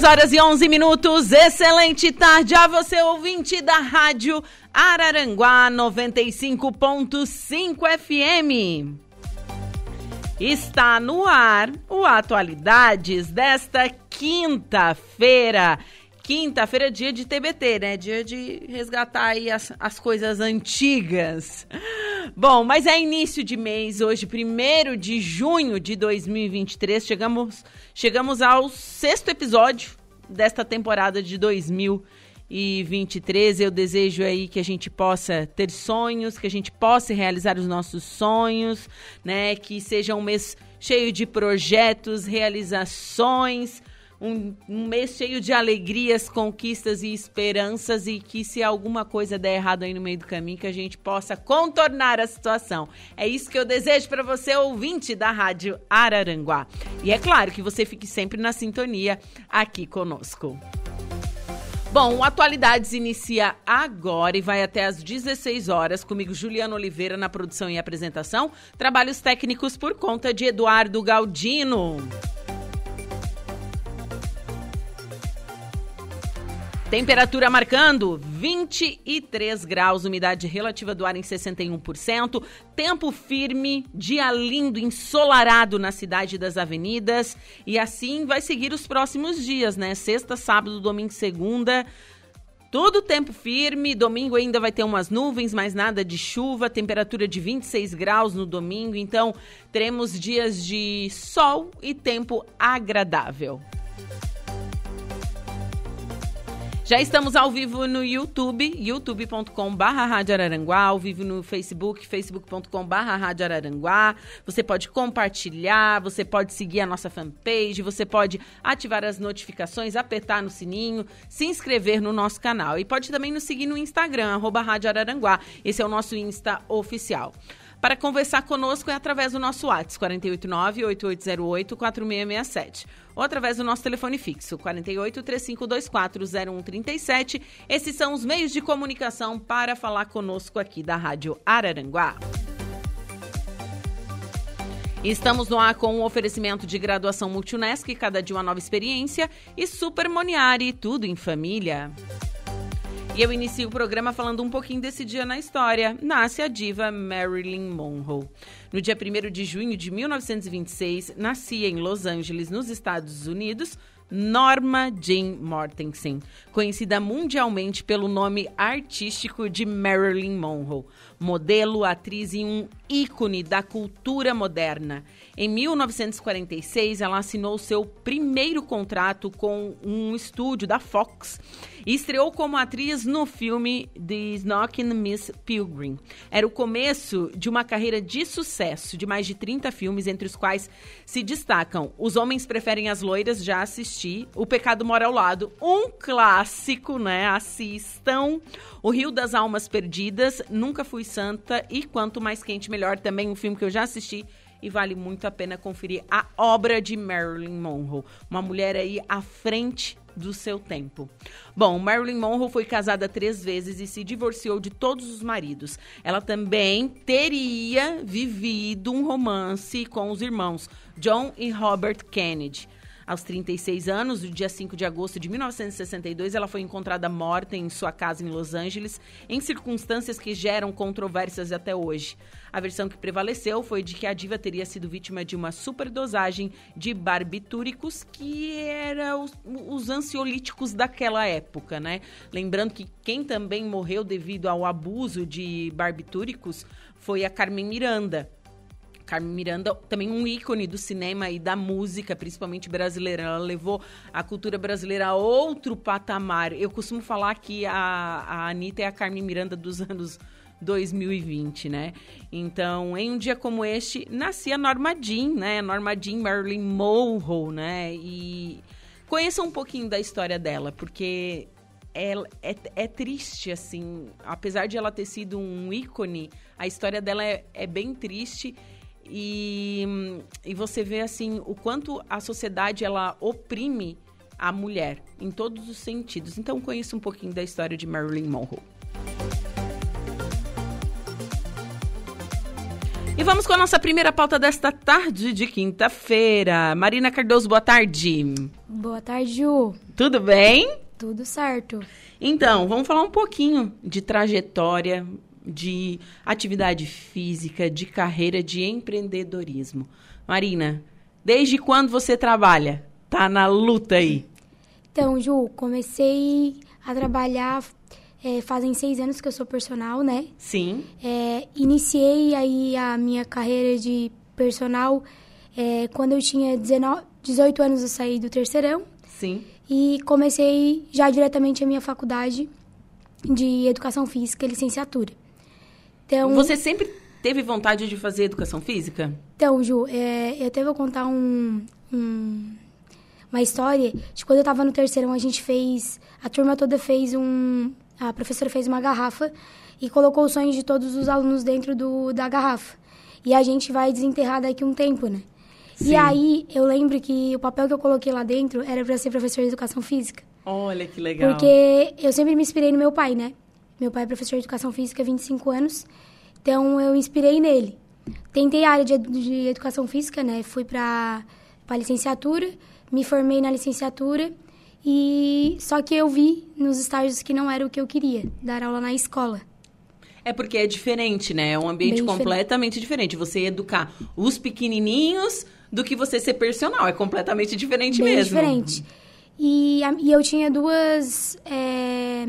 2 horas e 11 minutos. Excelente tarde a você, ouvinte da Rádio Araranguá 95.5 FM. Está no ar o Atualidades desta quinta-feira. Quinta-feira é dia de TBT, né? Dia de resgatar aí as, as coisas antigas. Bom, mas é início de mês, hoje, 1 de junho de 2023. Chegamos, chegamos ao sexto episódio desta temporada de 2023. Eu desejo aí que a gente possa ter sonhos, que a gente possa realizar os nossos sonhos, né? Que seja um mês cheio de projetos, realizações um, um, mês cheio de alegrias, conquistas e esperanças e que se alguma coisa der errado aí no meio do caminho, que a gente possa contornar a situação. É isso que eu desejo para você, ouvinte da Rádio Araranguá. E é claro que você fique sempre na sintonia aqui conosco. Bom, Atualidades inicia agora e vai até às 16 horas. Comigo, Juliana Oliveira, na produção e apresentação. Trabalhos técnicos por conta de Eduardo Galdino. Temperatura marcando 23 graus, umidade relativa do ar em 61%, tempo firme, dia lindo, ensolarado na cidade das avenidas. E assim vai seguir os próximos dias, né? Sexta, sábado, domingo, segunda. Tudo tempo firme, domingo ainda vai ter umas nuvens, mas nada de chuva, temperatura de 26 graus no domingo, então teremos dias de sol e tempo agradável. Já estamos ao vivo no YouTube, youtube.com.br Rádio Araranguá, ao vivo no Facebook, facebook.com.br Rádio Araranguá. Você pode compartilhar, você pode seguir a nossa fanpage, você pode ativar as notificações, apertar no sininho, se inscrever no nosso canal. E pode também nos seguir no Instagram, arroba Rádio Araranguá. Esse é o nosso Insta oficial. Para conversar conosco é através do nosso WhatsApp, 489-8808-4667. Ou através do nosso telefone fixo, 48 3524 0137. Esses são os meios de comunicação para falar conosco aqui da Rádio Araranguá. Estamos no ar com um oferecimento de graduação Multunesc, cada dia uma nova experiência, e Super Moniari, tudo em família. E eu inicio o programa falando um pouquinho desse dia na história. Nasce a diva Marilyn Monroe. No dia 1 de junho de 1926, nascia em Los Angeles, nos Estados Unidos, Norma Jean Mortensen, conhecida mundialmente pelo nome artístico de Marilyn Monroe, modelo, atriz e um ícone da cultura moderna. Em 1946, ela assinou seu primeiro contrato com um estúdio da Fox e estreou como atriz no filme The Knockin' Miss Pilgrim. Era o começo de uma carreira de sucesso de mais de 30 filmes, entre os quais se destacam Os Homens Preferem as Loiras, já assisti, O Pecado Mora ao Lado, um clássico, né? Assistam. O Rio das Almas Perdidas, Nunca Fui Santa e Quanto Mais Quente Melhor, também um filme que eu já assisti e vale muito a pena conferir a obra de Marilyn Monroe, uma mulher aí à frente do seu tempo. Bom, Marilyn Monroe foi casada três vezes e se divorciou de todos os maridos. Ela também teria vivido um romance com os irmãos John e Robert Kennedy. Aos 36 anos, no dia 5 de agosto de 1962, ela foi encontrada morta em sua casa em Los Angeles, em circunstâncias que geram controvérsias até hoje. A versão que prevaleceu foi de que a diva teria sido vítima de uma superdosagem de barbitúricos, que eram os, os ansiolíticos daquela época, né? Lembrando que quem também morreu devido ao abuso de barbitúricos foi a Carmen Miranda. Carmen Miranda, também um ícone do cinema e da música, principalmente brasileira. Ela levou a cultura brasileira a outro patamar. Eu costumo falar que a, a Anitta é a Carmen Miranda dos anos 2020, né? Então, em um dia como este, nascia Norma Jean, né? Norma Jean Marilyn Monroe, né? E conheça um pouquinho da história dela, porque é, é, é, triste, assim. Apesar de ela ter sido um ícone, a história dela é, é bem triste. E, e você vê, assim, o quanto a sociedade, ela oprime a mulher, em todos os sentidos. Então, conheça um pouquinho da história de Marilyn Monroe. E vamos com a nossa primeira pauta desta tarde de quinta-feira. Marina Cardoso, boa tarde. Boa tarde, Ju. Tudo bem? Tudo certo. Então, vamos falar um pouquinho de trajetória, de atividade física, de carreira, de empreendedorismo. Marina, desde quando você trabalha? Tá na luta aí? Então, Ju, comecei a trabalhar é, fazem seis anos que eu sou personal, né? Sim. É, iniciei aí a minha carreira de personal é, quando eu tinha 19, 18 anos eu saí do terceirão. Sim e comecei já diretamente a minha faculdade de Educação Física, licenciatura. Então, Você sempre teve vontade de fazer Educação Física? Então, Ju, é, eu até vou contar um, um, uma história de quando eu estava no terceirão, a gente fez... A turma toda fez um... A professora fez uma garrafa e colocou os sonhos de todos os alunos dentro do, da garrafa. E a gente vai desenterrar daqui um tempo, né? Sim. E aí, eu lembro que o papel que eu coloquei lá dentro era para ser professor de educação física. Olha que legal. Porque eu sempre me inspirei no meu pai, né? Meu pai é professor de educação física há 25 anos, então eu inspirei nele. Tentei a área de, de educação física, né? Fui para a licenciatura, me formei na licenciatura e só que eu vi nos estágios que não era o que eu queria, dar aula na escola. É porque é diferente, né? É um ambiente Bem completamente diferente. Você educar os pequenininhos do que você ser personal. É completamente diferente Bem mesmo. diferente. E, e eu tinha duas... É,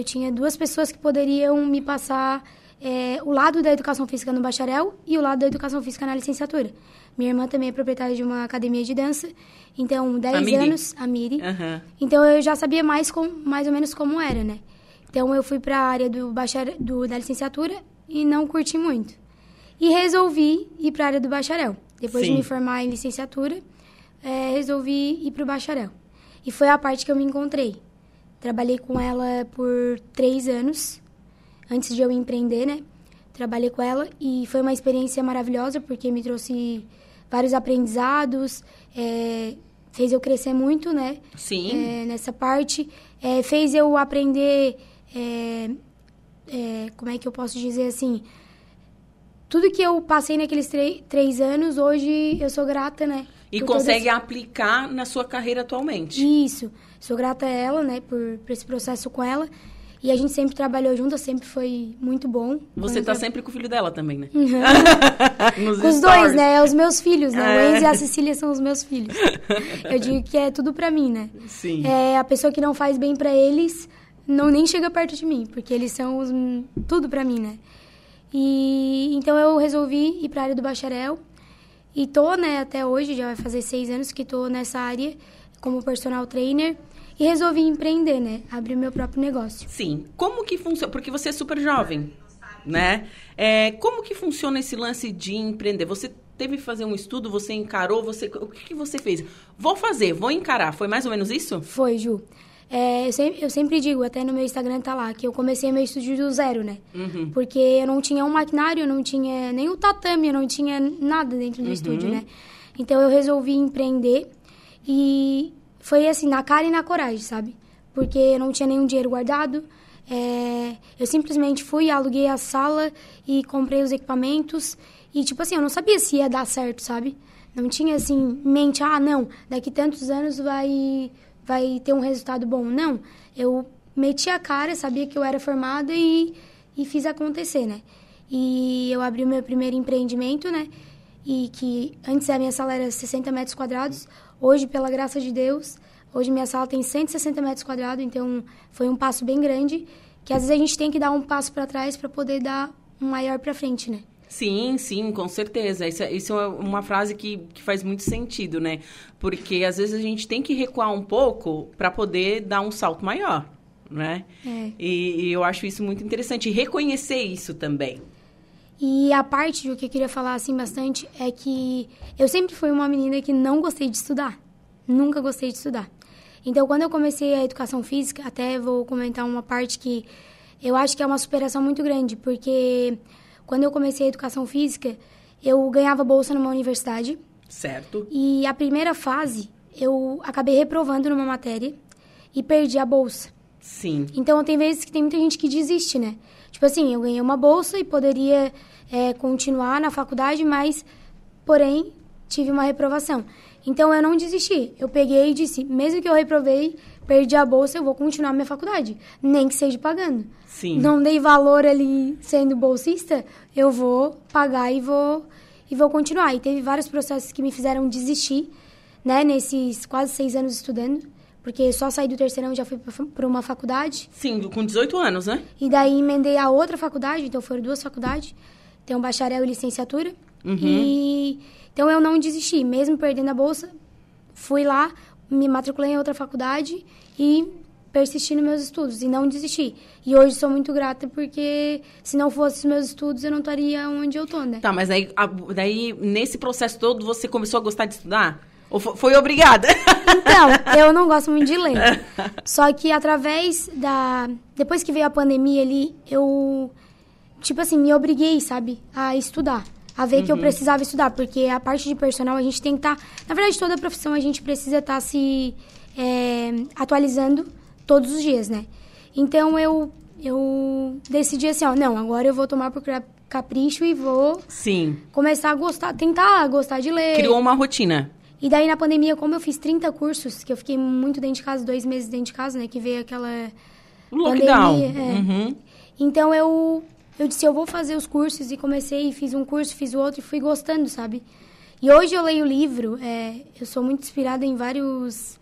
eu tinha duas pessoas que poderiam me passar é, o lado da educação física no bacharel e o lado da educação física na licenciatura. Minha irmã também é proprietária de uma academia de dança, então 10 anos, a Miri. Uhum. Então eu já sabia mais, com, mais ou menos como era, né? Então eu fui para a área do bacharel, do, da licenciatura e não curti muito. E resolvi ir para a área do bacharel. Depois Sim. de me formar em licenciatura, é, resolvi ir para o bacharel. E foi a parte que eu me encontrei. Trabalhei com ela por três anos, antes de eu empreender, né? Trabalhei com ela e foi uma experiência maravilhosa, porque me trouxe vários aprendizados, é, fez eu crescer muito, né? Sim. É, nessa parte. É, fez eu aprender... É, é, como é que eu posso dizer assim tudo que eu passei naqueles três anos, hoje eu sou grata, né? E consegue aplicar na sua carreira atualmente. Isso. Sou grata a ela, né, por, por esse processo com ela. E a gente sempre trabalhou junto, sempre foi muito bom. Você tá tra... sempre com o filho dela também, né? Com os dois, né? Os meus filhos, né? É. O Enzo e a Cecília são os meus filhos. Eu digo que é tudo pra mim, né? Sim. É, a pessoa que não faz bem para eles não nem chega perto de mim, porque eles são os, tudo pra mim, né? E então eu resolvi ir para a área do bacharel e tô, né, até hoje, já vai fazer seis anos que tô nessa área como personal trainer e resolvi empreender, né, abrir meu próprio negócio. Sim. Como que funciona? Porque você é super jovem, né? É, como que funciona esse lance de empreender? Você teve que fazer um estudo, você encarou, você o que, que você fez? Vou fazer, vou encarar. Foi mais ou menos isso? Foi, Ju. É, eu, sempre, eu, sempre, digo, até no meu Instagram tá lá, que eu comecei meu estúdio do zero, né? Uhum. Porque eu não tinha um maquinário, eu não tinha nem o tatame, eu não tinha nada dentro do uhum. estúdio, né? Então eu resolvi empreender e foi assim, na cara e na coragem, sabe? Porque eu não tinha nenhum dinheiro guardado. É, eu simplesmente fui, aluguei a sala e comprei os equipamentos E, tipo assim, eu não sabia se ia dar certo, sabe? Não tinha, assim, mente, ah, não, daqui tantos anos vai, vai ter um resultado bom. Não, eu meti a cara, sabia que eu era formada e, e fiz acontecer, né? E eu abri o meu primeiro empreendimento, né? E que antes a minha sala era 60 metros quadrados. Hoje, pela graça de Deus, hoje minha sala tem 160 metros quadrados. Então, foi um passo bem grande. Que às vezes a gente tem que dar um passo para trás para poder dar um maior para frente, né? Sim, sim, com certeza. Isso, é, isso é uma frase que, que faz muito sentido, né? Porque às vezes a gente tem que recuar um pouco para poder dar um salto maior, né? É. E, e eu acho isso muito interessante. E reconhecer isso também. E a parte do que eu queria falar assim bastante é que eu sempre fui uma menina que não gostei de estudar. Nunca gostei de estudar. Então, quando eu comecei a educação física, até vou comentar uma parte que eu acho que é uma superação muito grande, porque quando eu comecei a educação física, eu ganhava bolsa numa universidade. Certo. E a primeira fase, eu acabei reprovando numa matéria e perdi a bolsa. Sim. Então, tem vezes que tem muita gente que desiste, né? Tipo assim, eu ganhei uma bolsa e poderia é, continuar na faculdade, mas, porém, tive uma reprovação. Então, eu não desisti. Eu peguei e disse, mesmo que eu reprovei, perdi a bolsa, eu vou continuar minha faculdade. Nem que seja pagando. Sim. Não dei valor ali sendo bolsista, eu vou pagar e vou, e vou continuar. E teve vários processos que me fizeram desistir, né? Nesses quase seis anos estudando. Porque só saí do terceirão e já fui para uma faculdade. Sim, com 18 anos, né? E daí emendei a outra faculdade, então foram duas faculdades. Um bacharel e licenciatura. Uhum. E então eu não desisti, mesmo perdendo a bolsa, fui lá, me matriculei em outra faculdade e persisti nos meus estudos e não desisti. E hoje sou muito grata porque se não fosse os meus estudos eu não estaria onde eu tô, né? Tá, mas daí, a- daí nesse processo todo você começou a gostar de estudar? Ou fo- foi obrigada? Então, eu não gosto muito de ler. Só que através da. Depois que veio a pandemia ali, eu. Tipo assim, me obriguei, sabe? A estudar. A ver que eu precisava estudar. Porque a parte de personal a gente tem que estar. na verdade, toda profissão a gente precisa estar se é, atualizando todos os dias, né? Então eu. Eu decidi assim, ó, não, agora eu vou tomar por capricho e vou Sim. começar a gostar, tentar gostar de ler. Criou uma rotina. E daí na pandemia, como eu fiz 30 cursos, que eu fiquei muito dentro de casa, dois meses dentro de casa, né? Que veio aquela. Lockdown. Pandemia, é. Uhum. Então eu, eu disse, eu vou fazer os cursos e comecei, fiz um curso, fiz o outro e fui gostando, sabe? E hoje eu leio livro, é, eu sou muito inspirada em vários.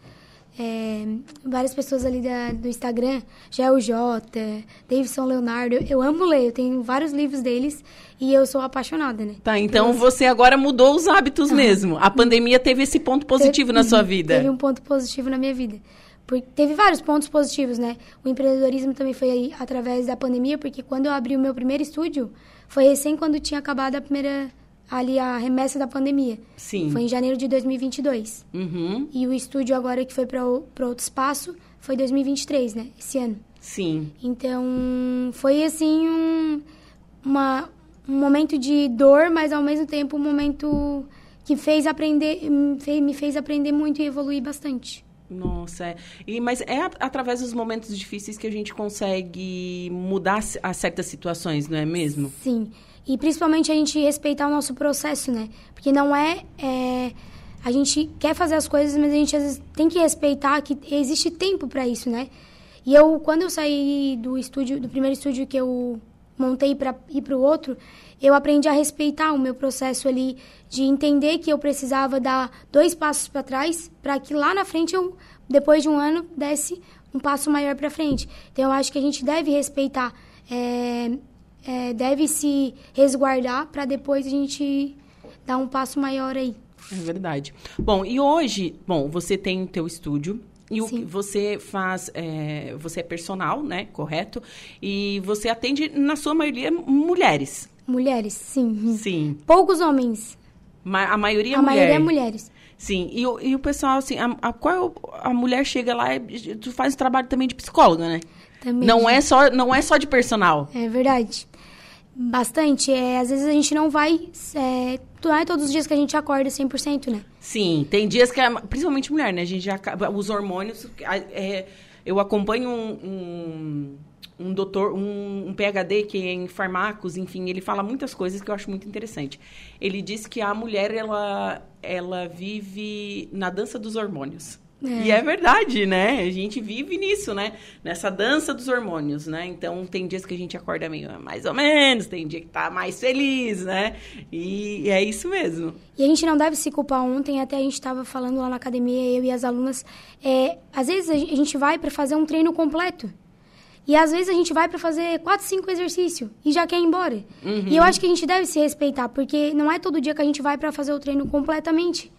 É, várias pessoas ali da, do Instagram, Gel J, Davidson Leonardo. Eu amo ler, eu tenho vários livros deles e eu sou apaixonada, né? Tá, então você agora mudou os hábitos mesmo. A pandemia teve esse ponto positivo na sua vida. Teve um ponto positivo na minha vida. Porque teve vários pontos positivos, né? O empreendedorismo também foi aí através da pandemia, porque quando eu abri o meu primeiro estúdio, foi recém quando tinha acabado a primeira ali a remessa da pandemia. Sim. Foi em janeiro de 2022. Uhum. E o estúdio agora que foi para outro espaço foi 2023, né? Esse ano. Sim. Então, foi assim um, uma, um momento de dor, mas ao mesmo tempo um momento que fez aprender, me fez- me fez aprender muito e evoluir bastante. Nossa, é. E, mas é através dos momentos difíceis que a gente consegue mudar a certas situações, não é mesmo? Sim. E principalmente a gente respeitar o nosso processo, né? Porque não é, é, A gente quer fazer as coisas, mas a gente às vezes tem que respeitar que existe tempo para isso, né? E eu, quando eu saí do estúdio, do primeiro estúdio que eu montei para ir para o outro, eu aprendi a respeitar o meu processo ali, de entender que eu precisava dar dois passos para trás, para que lá na frente eu, depois de um ano, desse um passo maior para frente. Então eu acho que a gente deve respeitar, é, é, deve se resguardar para depois a gente dar um passo maior aí. É verdade. Bom, e hoje, bom, você tem o teu estúdio. E o Sim. você faz, é, você é personal, né? Correto? E você atende, na sua maioria, mulheres. Mulheres, sim. Sim. Poucos homens. Ma- a maioria é a mulher. maioria é mulheres. Sim. E, o- e o pessoal, assim, a, a, qual é a mulher chega lá e tu faz trabalho também de psicóloga, né? Também. Não é, só, não é só de personal. É verdade. Bastante. É, às vezes a gente não vai. É, não é todos os dias que a gente acorda 100%, né? Sim, tem dias que, a- principalmente mulher, né? A gente já os hormônios, é, eu acompanho um, um, um doutor, um, um, PhD que é em farmacos, enfim, ele fala muitas coisas que eu acho muito interessante. Ele diz que a mulher ela ela vive na dança dos hormônios. É. E é verdade, né? A gente vive nisso, né? Nessa dança dos hormônios, né? Então, tem dias que a gente acorda meio mais ou menos, tem dia que tá mais feliz, né? E, é isso mesmo. E a gente não deve se culpar. Ontem até a gente estava falando lá na academia, eu e as alunas, é, às vezes a gente vai para fazer um treino completo. E às vezes a gente vai para fazer quatro, cinco exercícios e já quer ir embora. Uhum. E eu acho que a gente deve se respeitar, porque não é todo dia que a gente vai para fazer o treino completamente.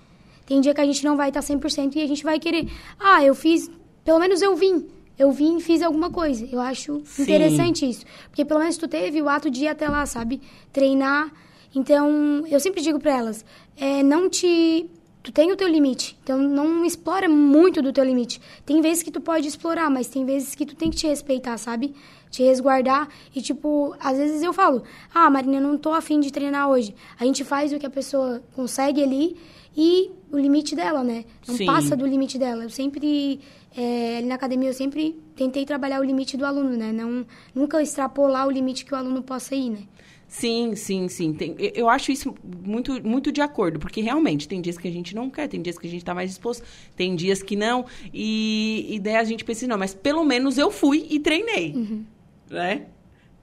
Tem dia que a gente não vai estar 100% e a gente vai querer, ah, eu fiz, pelo menos eu vim. Eu vim e fiz alguma coisa. Eu acho Sim. interessante isso. Porque pelo menos tu teve o ato de ir até lá, sabe? Treinar. Então, eu sempre digo para elas, é, não te tu tem o teu limite. Então não explora muito do teu limite. Tem vezes que tu pode explorar, mas tem vezes que tu tem que te respeitar, sabe? Te resguardar e tipo, às vezes eu falo: "Ah, Marina, eu não tô afim de treinar hoje". A gente faz o que a pessoa consegue ali e o limite dela, né? Não Sim. passa do limite dela. Eu sempre é, na academia eu sempre tentei trabalhar o limite do aluno, né? Não nunca extrapolar o limite que o aluno possa ir, né? Sim, sim, sim. Tem, eu acho isso muito, muito de acordo, porque realmente tem dias que a gente não quer, tem dias que a gente está mais disposto, tem dias que não. E, e daí a gente pensa, não, mas pelo menos eu fui e treinei. Uhum. Né?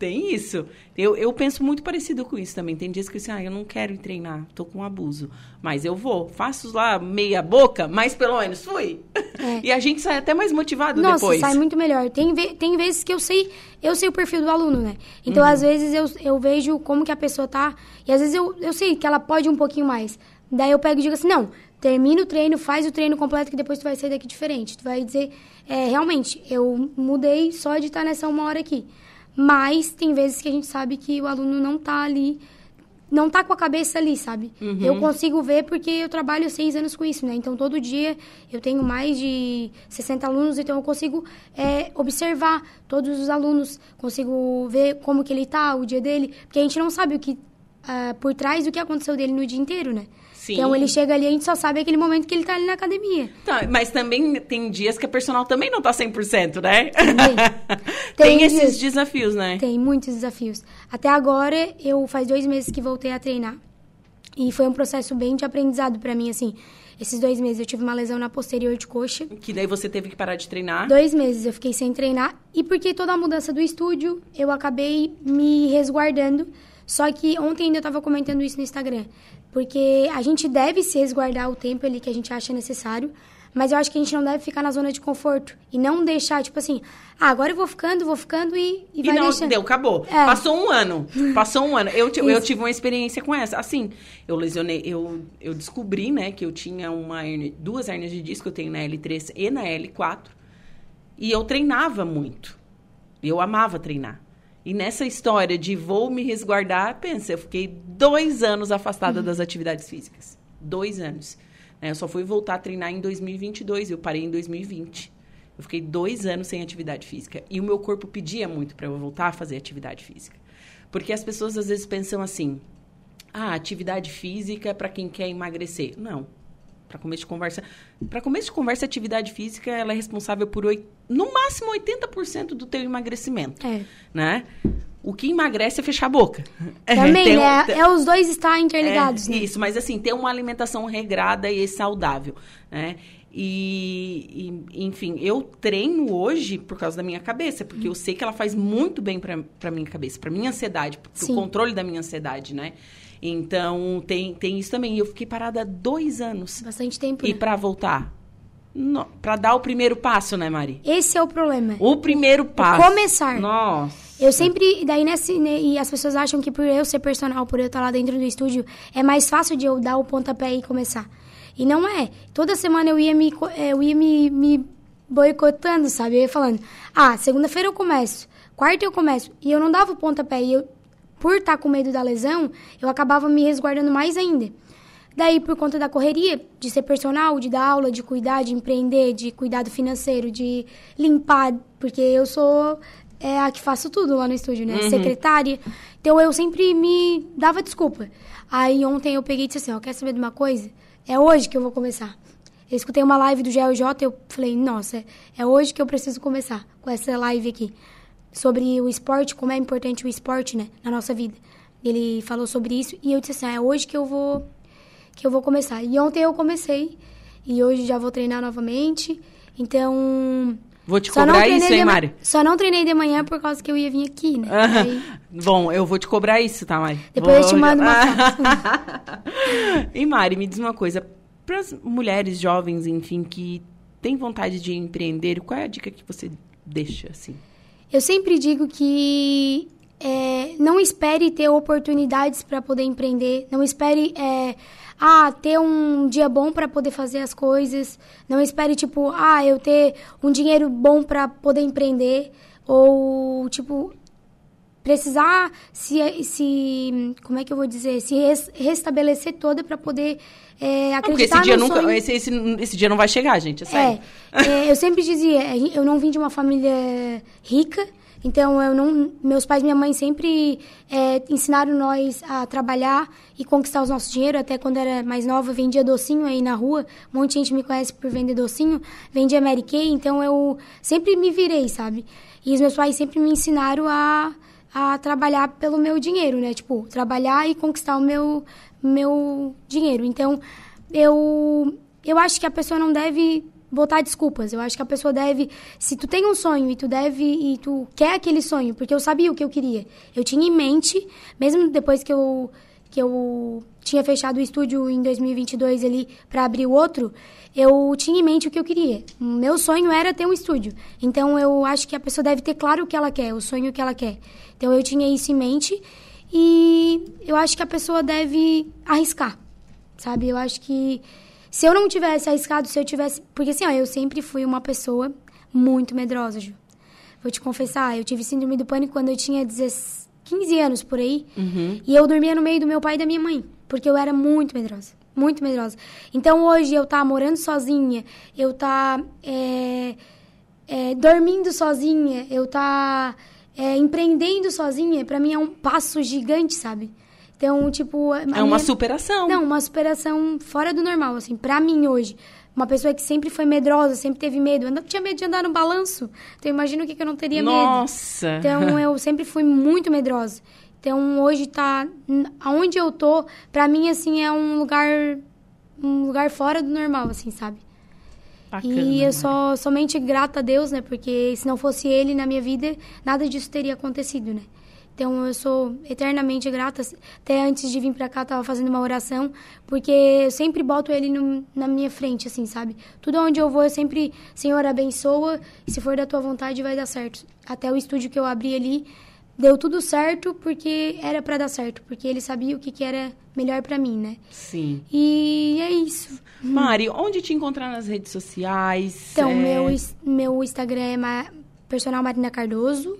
Tem isso. Eu, eu penso muito parecido com isso também. Tem dias que eu assim, ah, eu não quero ir treinar, tô com abuso. Mas eu vou. Faço lá meia boca, mas pelo menos fui. É. e a gente sai até mais motivado Nossa, depois. sai muito melhor. Tem, tem vezes que eu sei, eu sei o perfil do aluno, né? Então, uhum. às vezes, eu, eu vejo como que a pessoa tá. E às vezes eu, eu sei que ela pode um pouquinho mais. Daí eu pego e digo assim, não, termina o treino, faz o treino completo, que depois tu vai sair daqui diferente. Tu vai dizer, é, realmente, eu mudei só de estar nessa uma hora aqui. Mas tem vezes que a gente sabe que o aluno não está ali, não está com a cabeça ali, sabe? Uhum. Eu consigo ver porque eu trabalho seis anos com isso, né? Então, todo dia eu tenho mais de 60 alunos, então eu consigo é, observar todos os alunos, consigo ver como que ele está, o dia dele, porque a gente não sabe o que, uh, por trás do que aconteceu dele no dia inteiro, né? Sim. Então ele chega ali, a gente só sabe aquele momento que ele tá ali na academia. Tá, mas também tem dias que a personal também não tá 100%, né? Também. Tem, tem esses desafios, né? Tem muitos desafios. Até agora, eu faz dois meses que voltei a treinar. E foi um processo bem de aprendizado para mim, assim. Esses dois meses eu tive uma lesão na posterior de coxa. Que daí você teve que parar de treinar? Dois meses eu fiquei sem treinar. E porque toda a mudança do estúdio, eu acabei me resguardando. Só que ontem ainda eu tava comentando isso no Instagram. Porque a gente deve se resguardar o tempo ali que a gente acha necessário, mas eu acho que a gente não deve ficar na zona de conforto e não deixar, tipo assim, ah, agora eu vou ficando, vou ficando e, e, e vai não, deixando. deu, acabou. É. Passou um ano, passou um ano. Eu, eu tive uma experiência com essa. Assim, eu lesionei, eu, eu descobri, né, que eu tinha uma hernia, duas hernias de disco, eu tenho na L3 e na L4, e eu treinava muito. Eu amava treinar. E nessa história de vou me resguardar, pensa, eu fiquei dois anos afastada uhum. das atividades físicas. Dois anos. Né? Eu só fui voltar a treinar em 2022, eu parei em 2020. Eu fiquei dois anos sem atividade física. E o meu corpo pedia muito para eu voltar a fazer atividade física. Porque as pessoas às vezes pensam assim: ah, atividade física é para quem quer emagrecer. Não. Para começo de conversa, para começo de conversa, atividade física ela é responsável por no máximo 80% do teu emagrecimento, é. né? O que emagrece é fechar a boca. Também, né? é, os dois estar interligados, é, né? Isso, mas assim, ter uma alimentação regrada e saudável, né? E, e, enfim, eu treino hoje por causa da minha cabeça, porque eu sei que ela faz muito bem para minha cabeça, para minha ansiedade, para o controle da minha ansiedade, né? Então, tem, tem isso também. Eu fiquei parada dois anos. Bastante tempo. E né? para voltar? Para dar o primeiro passo, né, Mari? Esse é o problema. O primeiro passo. Começar. Nossa. Eu sempre, daí nesse, né, e as pessoas acham que por eu ser personal, por eu estar lá dentro do estúdio, é mais fácil de eu dar o pontapé e começar. E não é. Toda semana eu ia me, eu ia me, me boicotando, sabe? Eu ia falando, ah, segunda-feira eu começo, quarta eu começo. E eu não dava o pontapé. E eu por estar com medo da lesão, eu acabava me resguardando mais ainda. Daí, por conta da correria, de ser personal, de dar aula, de cuidar, de empreender, de cuidado financeiro, de limpar, porque eu sou é, a que faço tudo lá no estúdio, né? Uhum. Secretária. Então, eu sempre me dava desculpa. Aí, ontem eu peguei e disse assim, ó, quer saber de uma coisa? É hoje que eu vou começar. Eu escutei uma live do GLJ e eu falei, nossa, é hoje que eu preciso começar com essa live aqui. Sobre o esporte, como é importante o esporte, né, na nossa vida. Ele falou sobre isso e eu disse assim, ah, é hoje que eu vou que eu vou começar. E ontem eu comecei e hoje já vou treinar novamente. Então, Vou te cobrar isso, hein, Mari? Só não treinei de manhã por causa que eu ia vir aqui, né? Aí... Bom, eu vou te cobrar isso, tá, Mari? Depois vou... eu te mando uma E Mari, me diz uma coisa. Para as mulheres jovens, enfim, que têm vontade de empreender, qual é a dica que você deixa, assim? Eu sempre digo que é, não espere ter oportunidades para poder empreender. Não espere... É, ah, ter um dia bom para poder fazer as coisas. Não espere, tipo, ah, eu ter um dinheiro bom para poder empreender. Ou, tipo, precisar se, se como é que eu vou dizer se res, restabelecer toda para poder é, acreditar esse dia nunca sonho. Esse, esse, esse, dia não vai chegar gente é sério é, é, eu sempre dizia eu não vim de uma família rica então, eu não, meus pais e minha mãe sempre é, ensinaram nós a trabalhar e conquistar o nosso dinheiro. Até quando era mais nova, vendia docinho aí na rua. Um monte de gente me conhece por vender docinho. Vendia Mary Kay, então eu sempre me virei, sabe? E os meus pais sempre me ensinaram a, a trabalhar pelo meu dinheiro, né? Tipo, trabalhar e conquistar o meu, meu dinheiro. Então, eu, eu acho que a pessoa não deve botar desculpas. Eu acho que a pessoa deve, se tu tem um sonho e tu deve e tu quer aquele sonho, porque eu sabia o que eu queria. Eu tinha em mente, mesmo depois que eu que eu tinha fechado o estúdio em 2022 ali para abrir outro, eu tinha em mente o que eu queria. Meu sonho era ter um estúdio. Então eu acho que a pessoa deve ter claro o que ela quer, o sonho que ela quer. Então eu tinha isso em mente e eu acho que a pessoa deve arriscar. Sabe? Eu acho que se eu não tivesse arriscado, se eu tivesse. Porque assim, ó, eu sempre fui uma pessoa muito medrosa, Ju. Vou te confessar, eu tive síndrome do pânico quando eu tinha 15 anos por aí. Uhum. E eu dormia no meio do meu pai e da minha mãe. Porque eu era muito medrosa. Muito medrosa. Então hoje eu tá morando sozinha, eu tá é, é, dormindo sozinha, eu tá é, empreendendo sozinha, para mim é um passo gigante, sabe? Então, tipo... É uma minha... superação. Não, uma superação fora do normal, assim, pra mim hoje. Uma pessoa que sempre foi medrosa, sempre teve medo. Eu não tinha medo de andar no balanço. Então, imagina o que, que eu não teria Nossa. medo. Nossa! Então, eu sempre fui muito medrosa. Então, hoje tá... Aonde eu tô, pra mim, assim, é um lugar... Um lugar fora do normal, assim, sabe? Bacana, e eu sou somente grata a Deus, né? Porque se não fosse Ele na minha vida, nada disso teria acontecido, né? Então eu sou eternamente grata. Até antes de vir para cá, eu tava fazendo uma oração, porque eu sempre boto ele no, na minha frente, assim, sabe? Tudo onde eu vou, eu sempre, Senhor, abençoa, e se for da tua vontade, vai dar certo. Até o estúdio que eu abri ali, deu tudo certo porque era para dar certo, porque ele sabia o que, que era melhor para mim, né? Sim. E é isso. Mari, onde te encontrar nas redes sociais? Então, é... meu, meu Instagram é Ma Personal Marina Cardoso.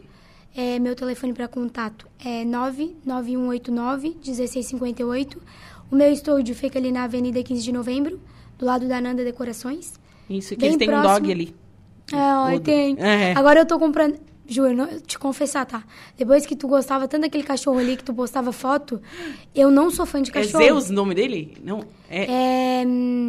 É, meu telefone para contato é 99189-1658. O meu estúdio fica ali na Avenida 15 de Novembro, do lado da Nanda Decorações. Isso, que eles têm um dog ali. É, tem. É. Agora eu tô comprando... Juro, não, te confessar, tá? Depois que tu gostava tanto daquele cachorro ali que tu postava foto, eu não sou fã de é cachorro. É Zeus o nome dele? Não. É... é...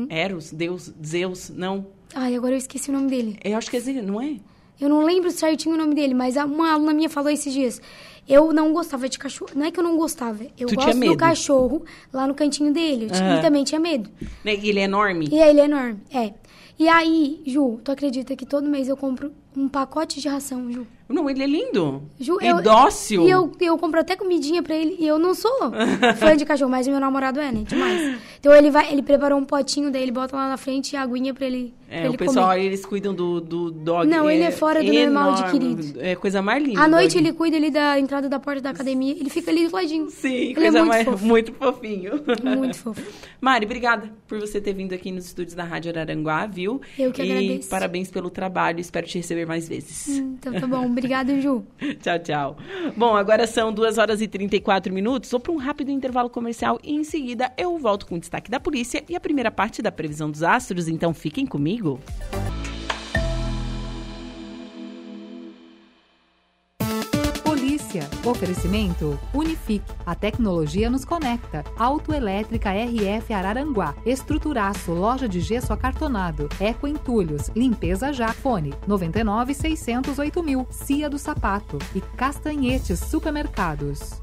Eros, Deus, Zeus, não. Ai, agora eu esqueci o nome dele. Eu acho que é Zeus, não é? Eu não lembro certinho o nome dele, mas uma aluna minha falou esses dias. Eu não gostava de cachorro. Não é que eu não gostava. Eu tu gosto do cachorro lá no cantinho dele. Eu uhum. também tinha medo. Né, ele é enorme? E ele é enorme, é. E aí, Ju, tu acredita que todo mês eu compro um pacote de ração, Ju? Não, ele é lindo. Ju, e eu, dócil. E eu, eu compro até comidinha pra ele. E eu não sou fã de cachorro, mas meu namorado é, né? Demais. Então ele vai, ele preparou um potinho daí, ele bota lá na frente e aguinha pra ele. É, pra o ele pessoal, comer. eles cuidam do, do dog. Não, ele é fora do enorme, normal adquirido. É coisa mais linda. À noite ele cuida ali da entrada da porta da academia. Ele fica ali do ladinho. Sim, ele coisa é muito mais fofo. muito fofinho. Muito fofo. Mari, obrigada por você ter vindo aqui nos estúdios da Rádio Araranguá, viu? Eu que e agradeço. parabéns pelo trabalho. Espero te receber mais vezes. Então tá bom. Obrigada, Ju. tchau, tchau. Bom, agora são 2 horas e 34 minutos. Vou para um rápido intervalo comercial e em seguida eu volto com o destaque da polícia e a primeira parte da previsão dos astros. Então fiquem comigo. Polícia Oferecimento Unifique. A tecnologia nos conecta. Autoelétrica RF Araranguá. Estruturaço, loja de gesso acartonado. Eco Entulhos. Limpeza já. Fone 99 608 mil. Cia do Sapato. E Castanhetes Supermercados.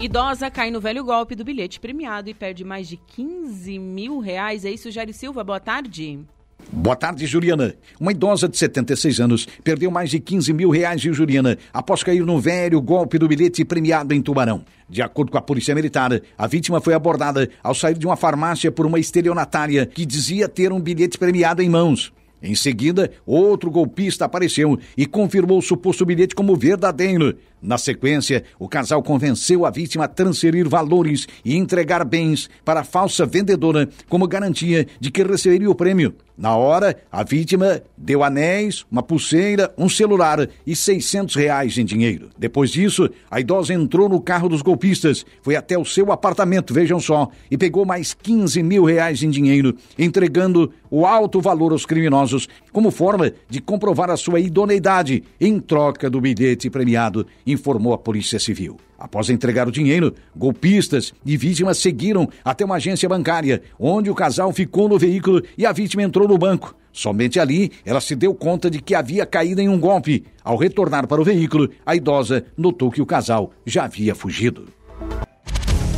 Idosa cai no velho golpe do bilhete premiado e perde mais de 15 mil reais. É isso, Jair Silva. Boa tarde. Boa tarde, Juliana. Uma idosa de 76 anos perdeu mais de 15 mil reais de Juliana após cair no velho golpe do bilhete premiado em Tubarão. De acordo com a Polícia Militar, a vítima foi abordada ao sair de uma farmácia por uma estelionatária que dizia ter um bilhete premiado em mãos. Em seguida, outro golpista apareceu e confirmou o suposto bilhete como verdadeiro. Na sequência, o casal convenceu a vítima a transferir valores e entregar bens para a falsa vendedora como garantia de que receberia o prêmio. Na hora, a vítima deu anéis, uma pulseira, um celular e 600 reais em dinheiro. Depois disso, a idosa entrou no carro dos golpistas, foi até o seu apartamento, vejam só, e pegou mais 15 mil reais em dinheiro, entregando o alto valor aos criminosos como forma de comprovar a sua idoneidade em troca do bilhete premiado informou a Polícia Civil. Após entregar o dinheiro, golpistas e vítimas seguiram até uma agência bancária, onde o casal ficou no veículo e a vítima entrou no banco. Somente ali ela se deu conta de que havia caído em um golpe. Ao retornar para o veículo, a idosa notou que o casal já havia fugido.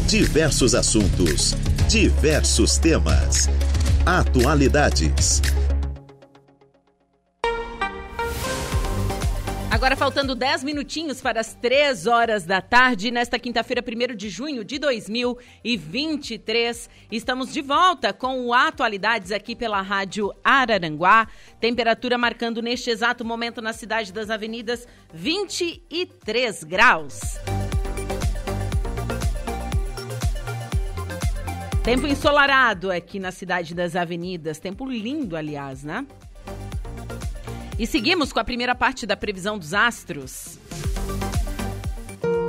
Diversos assuntos, diversos temas. Atualidades. Agora faltando 10 minutinhos para as 3 horas da tarde, nesta quinta-feira, 1 de junho de 2023, estamos de volta com o Atualidades aqui pela Rádio Araranguá. Temperatura marcando neste exato momento na cidade das avenidas 23 graus. Tempo ensolarado aqui na cidade das avenidas, tempo lindo, aliás, né? E seguimos com a primeira parte da previsão dos astros.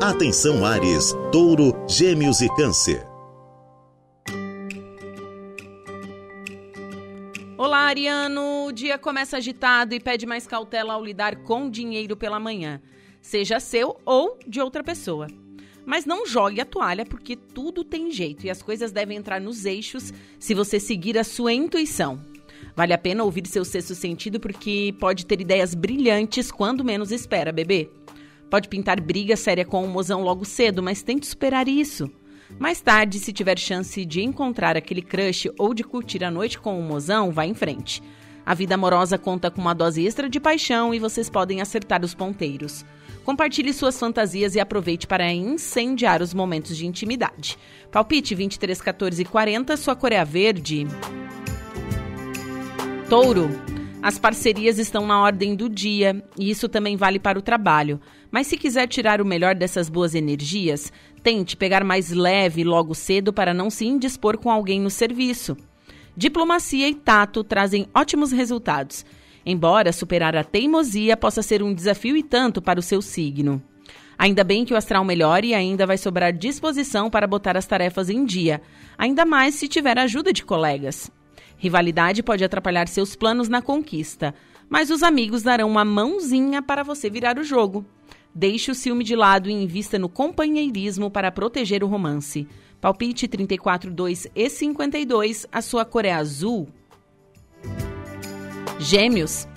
Atenção Ares, Touro, Gêmeos e Câncer. Olá, Ariano. O dia começa agitado e pede mais cautela ao lidar com dinheiro pela manhã, seja seu ou de outra pessoa. Mas não jogue a toalha porque tudo tem jeito e as coisas devem entrar nos eixos se você seguir a sua intuição. Vale a pena ouvir seu sexto sentido porque pode ter ideias brilhantes quando menos espera, bebê. Pode pintar briga séria com o mozão logo cedo, mas tente superar isso. Mais tarde, se tiver chance de encontrar aquele crush ou de curtir a noite com o mozão, vá em frente. A vida amorosa conta com uma dose extra de paixão e vocês podem acertar os ponteiros. Compartilhe suas fantasias e aproveite para incendiar os momentos de intimidade. Palpite 23, 14 e 40, sua cor é verde. Touro. As parcerias estão na ordem do dia e isso também vale para o trabalho. Mas se quiser tirar o melhor dessas boas energias, tente pegar mais leve logo cedo para não se indispor com alguém no serviço. Diplomacia e tato trazem ótimos resultados, embora superar a teimosia possa ser um desafio e tanto para o seu signo. Ainda bem que o astral melhore e ainda vai sobrar disposição para botar as tarefas em dia, ainda mais se tiver ajuda de colegas. Rivalidade pode atrapalhar seus planos na conquista, mas os amigos darão uma mãozinha para você virar o jogo. Deixe o ciúme de lado e invista no companheirismo para proteger o romance. Palpite 34, 2 e 52, a sua cor é azul. Gêmeos.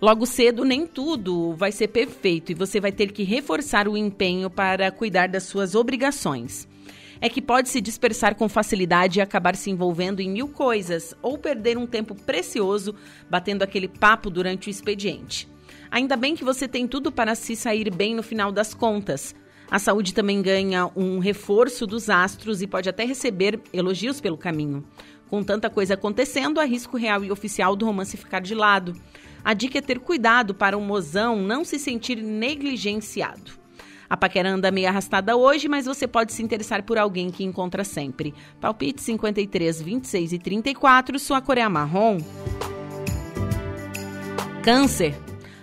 Logo cedo, nem tudo vai ser perfeito e você vai ter que reforçar o empenho para cuidar das suas obrigações é que pode se dispersar com facilidade e acabar se envolvendo em mil coisas ou perder um tempo precioso batendo aquele papo durante o expediente. Ainda bem que você tem tudo para se sair bem no final das contas. A saúde também ganha um reforço dos astros e pode até receber elogios pelo caminho. Com tanta coisa acontecendo, há risco real e oficial do romance ficar de lado. A dica é ter cuidado para o mozão não se sentir negligenciado. A paquera anda meio arrastada hoje, mas você pode se interessar por alguém que encontra sempre. Palpite 53, 26 e 34, sua cor é marrom. Câncer.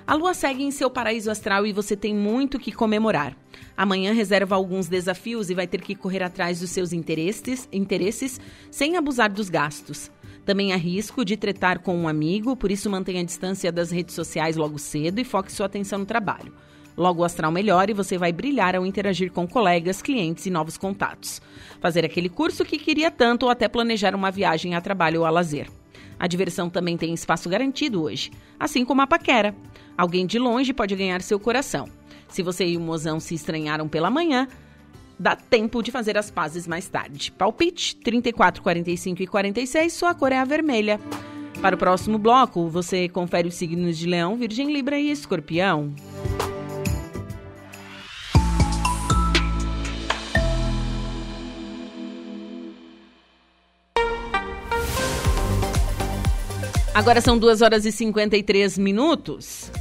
A lua segue em seu paraíso astral e você tem muito que comemorar. Amanhã reserva alguns desafios e vai ter que correr atrás dos seus interesses, interesses sem abusar dos gastos. Também há risco de tretar com um amigo, por isso mantenha a distância das redes sociais logo cedo e foque sua atenção no trabalho. Logo o astral melhora e você vai brilhar ao interagir com colegas, clientes e novos contatos. Fazer aquele curso que queria tanto ou até planejar uma viagem a trabalho ou a lazer. A diversão também tem espaço garantido hoje, assim como a paquera. Alguém de longe pode ganhar seu coração. Se você e o mozão se estranharam pela manhã, dá tempo de fazer as pazes mais tarde. Palpite 34, 45 e 46, sua cor é a vermelha. Para o próximo bloco, você confere os signos de Leão, Virgem, Libra e Escorpião. Agora são 2 horas e 53 minutos.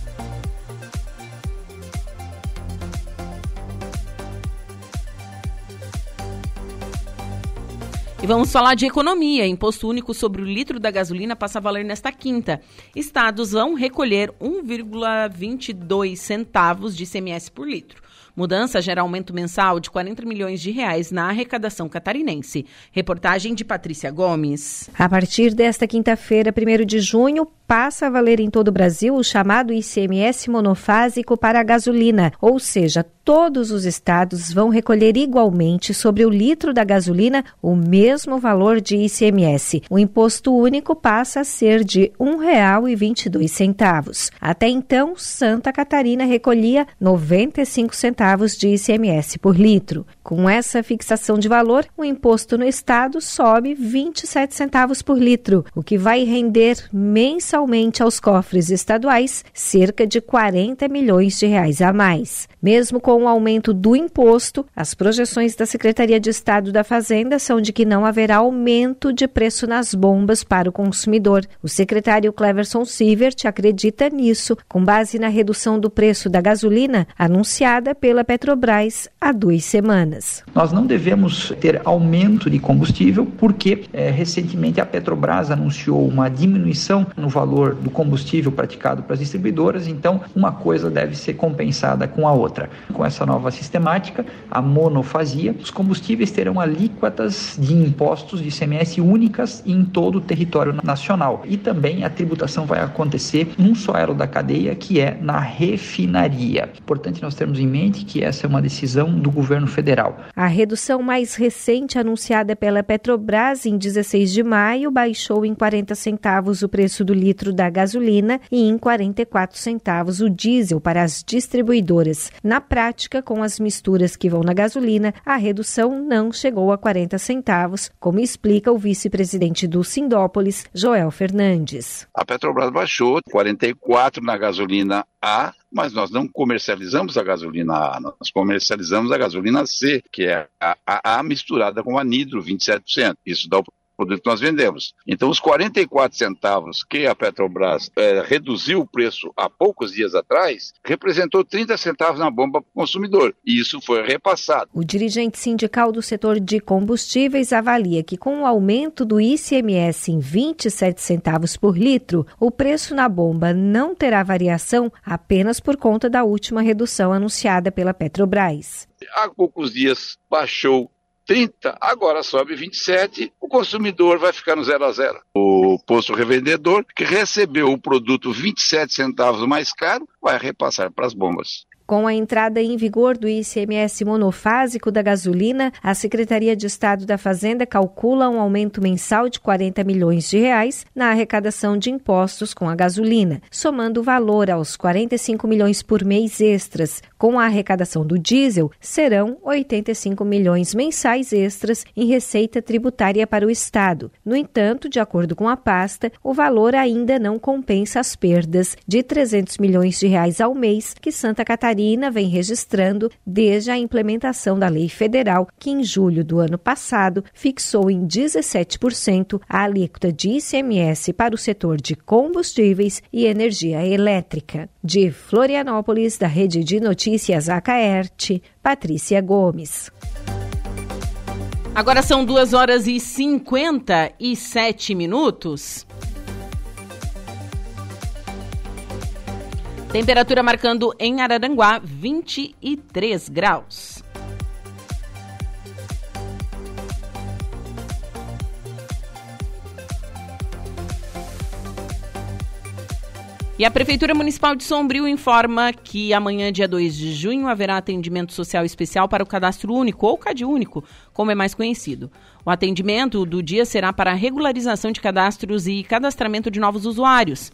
E vamos falar de economia. Imposto único sobre o litro da gasolina passa a valer nesta quinta. Estados vão recolher 1,22 centavos de ICMS por litro. Mudança gera aumento mensal de 40 milhões de reais na arrecadação catarinense. Reportagem de Patrícia Gomes. A partir desta quinta-feira, 1 de junho, passa a valer em todo o Brasil o chamado ICMS monofásico para a gasolina, ou seja, todos os estados vão recolher igualmente sobre o litro da gasolina o mesmo valor de ICMS. O imposto único passa a ser de R$ 1,22. Até então, Santa Catarina recolhia 95 centavos de ICMS por litro. Com essa fixação de valor, o imposto no estado sobe 27 centavos por litro, o que vai render mensalmente aos cofres estaduais cerca de 40 milhões de reais a mais. Mesmo com o aumento do imposto, as projeções da Secretaria de Estado da Fazenda são de que não haverá aumento de preço nas bombas para o consumidor. O secretário Cleverson Sievert acredita nisso, com base na redução do preço da gasolina anunciada pela Petrobras há duas semanas. Nós não devemos ter aumento de combustível porque é, recentemente a Petrobras anunciou uma diminuição no valor do combustível praticado para as distribuidoras, então uma coisa deve ser compensada com a outra. Com essa nova sistemática, a monofasia, os combustíveis terão alíquotas de impostos de ICMS únicas em todo o território nacional. E também a tributação vai acontecer num só elo da cadeia, que é na refinaria. Importante nós termos em mente que essa é uma decisão do governo federal. A redução mais recente anunciada pela Petrobras em 16 de maio baixou em 40 centavos o preço do litro litro da gasolina e em 44 centavos o diesel para as distribuidoras. Na prática, com as misturas que vão na gasolina, a redução não chegou a 40 centavos, como explica o vice-presidente do Sindópolis, Joel Fernandes. A Petrobras baixou 44 na gasolina A, mas nós não comercializamos a gasolina A, nós comercializamos a gasolina C, que é a, a, misturada com anidro, 27%. Isso dá o produto que nós vendemos. Então, os 44 centavos que a Petrobras é, reduziu o preço há poucos dias atrás, representou 30 centavos na bomba para o consumidor. E isso foi repassado. O dirigente sindical do setor de combustíveis avalia que, com o aumento do ICMS em 27 centavos por litro, o preço na bomba não terá variação apenas por conta da última redução anunciada pela Petrobras. Há poucos dias baixou 30, agora sobe 27, o consumidor vai ficar no zero a zero. O posto revendedor, que recebeu o produto 27 centavos mais caro, vai repassar para as bombas. Com a entrada em vigor do ICMS monofásico da gasolina, a Secretaria de Estado da Fazenda calcula um aumento mensal de 40 milhões de reais na arrecadação de impostos com a gasolina, somando o valor aos 45 milhões por mês extras. Com a arrecadação do diesel, serão 85 milhões mensais extras em receita tributária para o Estado. No entanto, de acordo com a pasta, o valor ainda não compensa as perdas de 300 milhões de reais ao mês que Santa Catarina Catarina vem registrando desde a implementação da lei federal, que em julho do ano passado fixou em 17% a alíquota de ICMS para o setor de combustíveis e energia elétrica. De Florianópolis, da Rede de Notícias Acaerte, Patrícia Gomes. Agora são 2 horas e 57 minutos. Temperatura marcando em Araranguá 23 graus. E a Prefeitura Municipal de Sombrio informa que amanhã, dia 2 de junho, haverá atendimento social especial para o cadastro único, ou CAD único, como é mais conhecido. O atendimento do dia será para regularização de cadastros e cadastramento de novos usuários.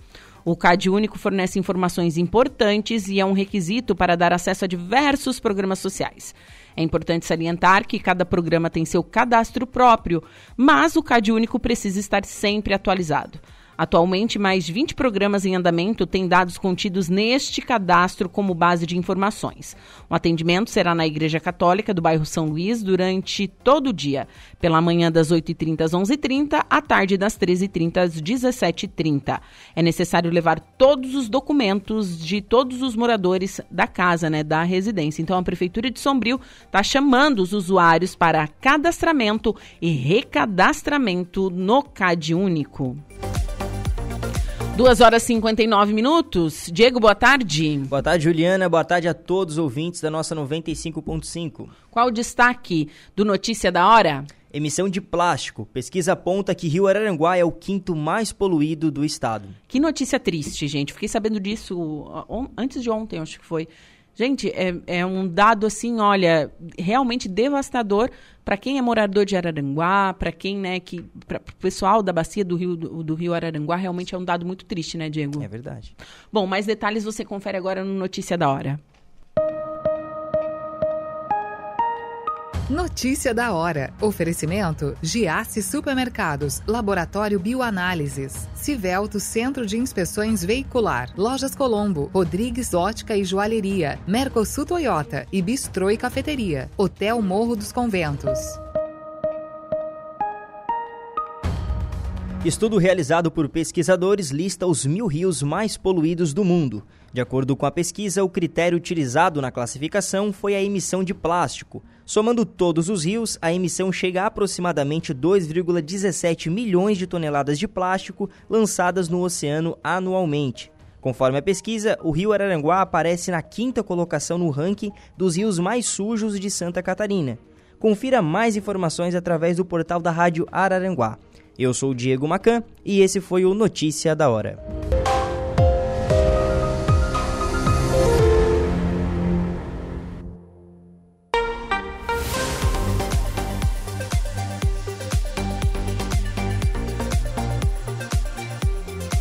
O CAD Único fornece informações importantes e é um requisito para dar acesso a diversos programas sociais. É importante salientar que cada programa tem seu cadastro próprio, mas o CAD Único precisa estar sempre atualizado. Atualmente, mais de 20 programas em andamento têm dados contidos neste cadastro como base de informações. O atendimento será na Igreja Católica do bairro São Luís durante todo o dia, pela manhã das 8h30 às 11h30, à tarde das 13h30 às 17h30. É necessário levar todos os documentos de todos os moradores da casa, né, da residência. Então, a Prefeitura de Sombrio está chamando os usuários para cadastramento e recadastramento no CAD Único. 2 horas e 59 minutos. Diego, boa tarde. Boa tarde, Juliana. Boa tarde a todos os ouvintes da nossa 95.5. Qual o destaque do Notícia da Hora? Emissão de plástico. Pesquisa aponta que Rio Araranguá é o quinto mais poluído do estado. Que notícia triste, gente. Fiquei sabendo disso antes de ontem, acho que foi. Gente, é, é um dado assim, olha, realmente devastador para quem é morador de Araranguá, para quem, né, que para o pessoal da bacia do Rio do, do, Rio Araranguá, realmente é um dado muito triste, né, Diego? É verdade. Bom, mais detalhes você confere agora no Notícia da Hora. Notícia da hora. Oferecimento: Giasse Supermercados, Laboratório Bioanálises, Civelto Centro de Inspeções Veicular, Lojas Colombo, Rodrigues Ótica e Joalheria, Mercosul Toyota e Bistrô e Cafeteria, Hotel Morro dos Conventos. Estudo realizado por pesquisadores lista os mil rios mais poluídos do mundo. De acordo com a pesquisa, o critério utilizado na classificação foi a emissão de plástico. Somando todos os rios, a emissão chega a aproximadamente 2,17 milhões de toneladas de plástico lançadas no oceano anualmente. Conforme a pesquisa, o rio Araranguá aparece na quinta colocação no ranking dos rios mais sujos de Santa Catarina. Confira mais informações através do portal da Rádio Araranguá. Eu sou o Diego Macan e esse foi o Notícia da Hora.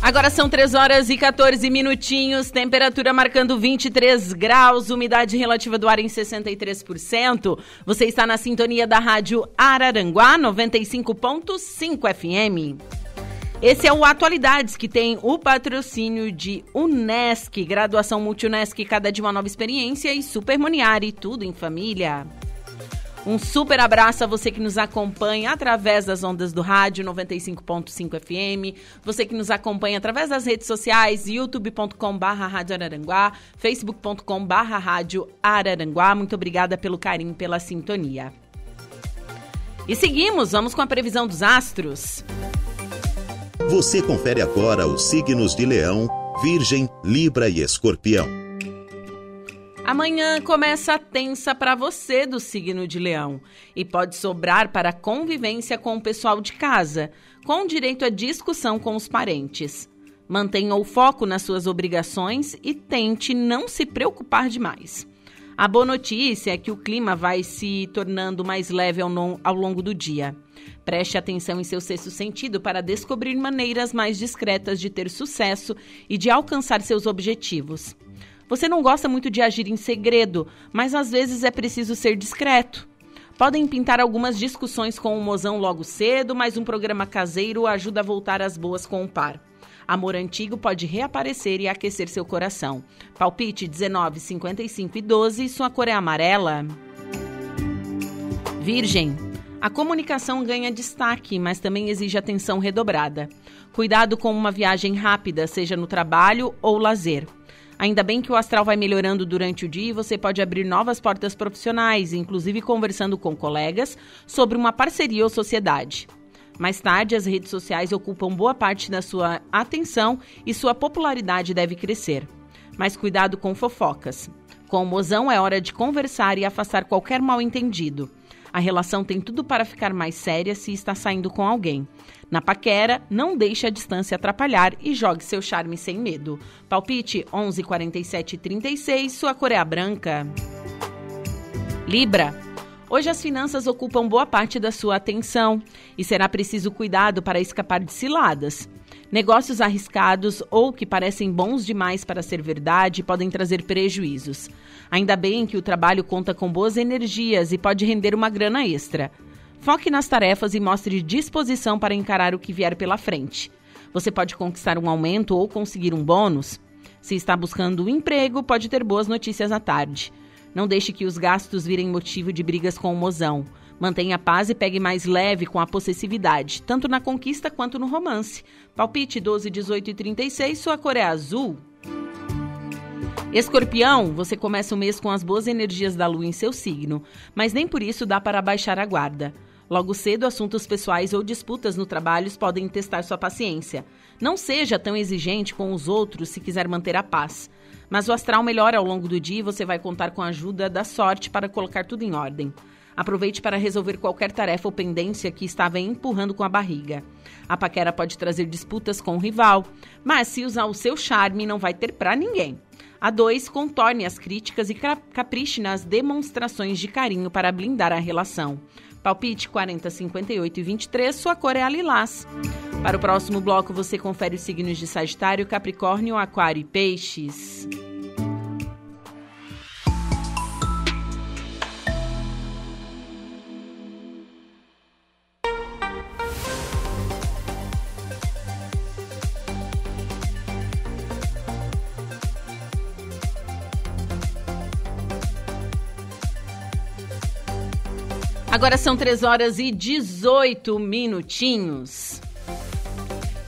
Agora são 3 horas e 14 minutinhos, temperatura marcando 23 graus, umidade relativa do ar em 63%. Você está na sintonia da Rádio Araranguá 95.5 FM. Esse é o Atualidades, que tem o patrocínio de Unesc, graduação Multi-Unesc, cada dia uma nova experiência e Super Moniari, tudo em família. Um super abraço a você que nos acompanha através das ondas do rádio 95.5 FM, você que nos acompanha através das redes sociais, youtube.com barra Araranguá, facebook.com Rádio Araranguá. Muito obrigada pelo carinho, pela sintonia. E seguimos, vamos com a previsão dos astros. Você confere agora os signos de Leão, Virgem, Libra e Escorpião. Amanhã começa tensa para você do signo de Leão e pode sobrar para convivência com o pessoal de casa, com direito à discussão com os parentes. Mantenha o foco nas suas obrigações e tente não se preocupar demais. A boa notícia é que o clima vai se tornando mais leve ao, ao longo do dia. Preste atenção em seu sexto sentido para descobrir maneiras mais discretas de ter sucesso e de alcançar seus objetivos. Você não gosta muito de agir em segredo, mas às vezes é preciso ser discreto. Podem pintar algumas discussões com o mozão logo cedo, mas um programa caseiro ajuda a voltar às boas com o par. Amor antigo pode reaparecer e aquecer seu coração. Palpite 19, 55 e 12, sua cor é amarela. Virgem. A comunicação ganha destaque, mas também exige atenção redobrada. Cuidado com uma viagem rápida, seja no trabalho ou lazer. Ainda bem que o astral vai melhorando durante o dia e você pode abrir novas portas profissionais, inclusive conversando com colegas sobre uma parceria ou sociedade. Mais tarde, as redes sociais ocupam boa parte da sua atenção e sua popularidade deve crescer. Mas cuidado com fofocas. Com o mozão é hora de conversar e afastar qualquer mal entendido. A relação tem tudo para ficar mais séria se está saindo com alguém. Na paquera, não deixe a distância atrapalhar e jogue seu charme sem medo. Palpite 11 47 36, sua cor é a branca. Libra. Hoje as finanças ocupam boa parte da sua atenção e será preciso cuidado para escapar de ciladas. Negócios arriscados ou que parecem bons demais para ser verdade podem trazer prejuízos. Ainda bem que o trabalho conta com boas energias e pode render uma grana extra. Foque nas tarefas e mostre disposição para encarar o que vier pela frente. Você pode conquistar um aumento ou conseguir um bônus. Se está buscando um emprego, pode ter boas notícias à tarde. Não deixe que os gastos virem motivo de brigas com o mozão. Mantenha a paz e pegue mais leve com a possessividade, tanto na conquista quanto no romance. Palpite 12, 18 e 36, sua cor é azul. Escorpião, você começa o mês com as boas energias da lua em seu signo, mas nem por isso dá para baixar a guarda. Logo cedo, assuntos pessoais ou disputas no trabalho podem testar sua paciência. Não seja tão exigente com os outros se quiser manter a paz. Mas o astral melhora ao longo do dia e você vai contar com a ajuda da sorte para colocar tudo em ordem. Aproveite para resolver qualquer tarefa ou pendência que estava empurrando com a barriga. A paquera pode trazer disputas com o rival, mas se usar o seu charme, não vai ter para ninguém. A 2, contorne as críticas e capriche nas demonstrações de carinho para blindar a relação. Palpite 40, 58 e 23, sua cor é a lilás. Para o próximo bloco, você confere os signos de Sagitário, Capricórnio, Aquário e Peixes. Agora são 3 horas e 18 minutinhos.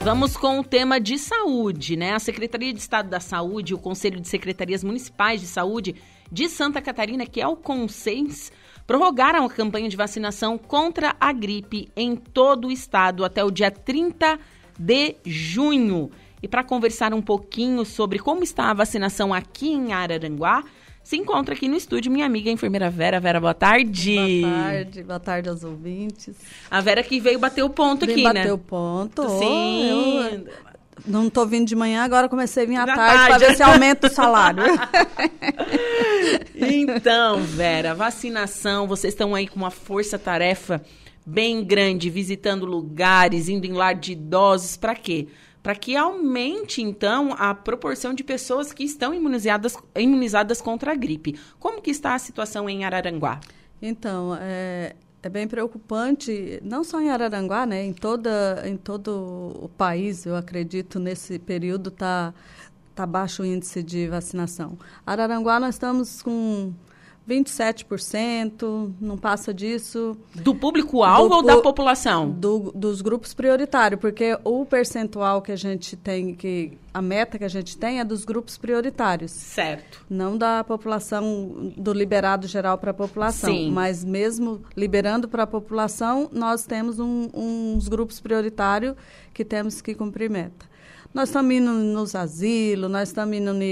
Vamos com o tema de saúde, né? A Secretaria de Estado da Saúde, o Conselho de Secretarias Municipais de Saúde de Santa Catarina, que é o CONSENS, prorrogaram a campanha de vacinação contra a gripe em todo o estado até o dia 30 de junho. E para conversar um pouquinho sobre como está a vacinação aqui em Araranguá, se encontra aqui no estúdio minha amiga a enfermeira Vera. Vera, boa tarde. Boa tarde, boa tarde aos ouvintes. A Vera que veio bater o ponto Vem aqui, bater né? Bater o ponto. Sim. Eu não tô vindo de manhã, agora comecei a vir à tarde, tarde. para ver se aumenta o salário. então, Vera, vacinação, vocês estão aí com uma força-tarefa bem grande, visitando lugares, indo em lar de idosos, para quê? Para que aumente então a proporção de pessoas que estão imunizadas, imunizadas contra a gripe. Como que está a situação em Araranguá? Então, é, é bem preocupante, não só em Araranguá, né, em, toda, em todo o país, eu acredito, nesse período está tá baixo o índice de vacinação. Araranguá nós estamos com 27%, não passa disso. Do público-alvo ou da população? Do, dos grupos prioritários, porque o percentual que a gente tem, que a meta que a gente tem é dos grupos prioritários. Certo. Não da população, do liberado geral para a população. Sim. Mas mesmo liberando para a população, nós temos um, uns grupos prioritários que temos que cumprir meta. Nós estamos indo nos asilos, nós estamos indo no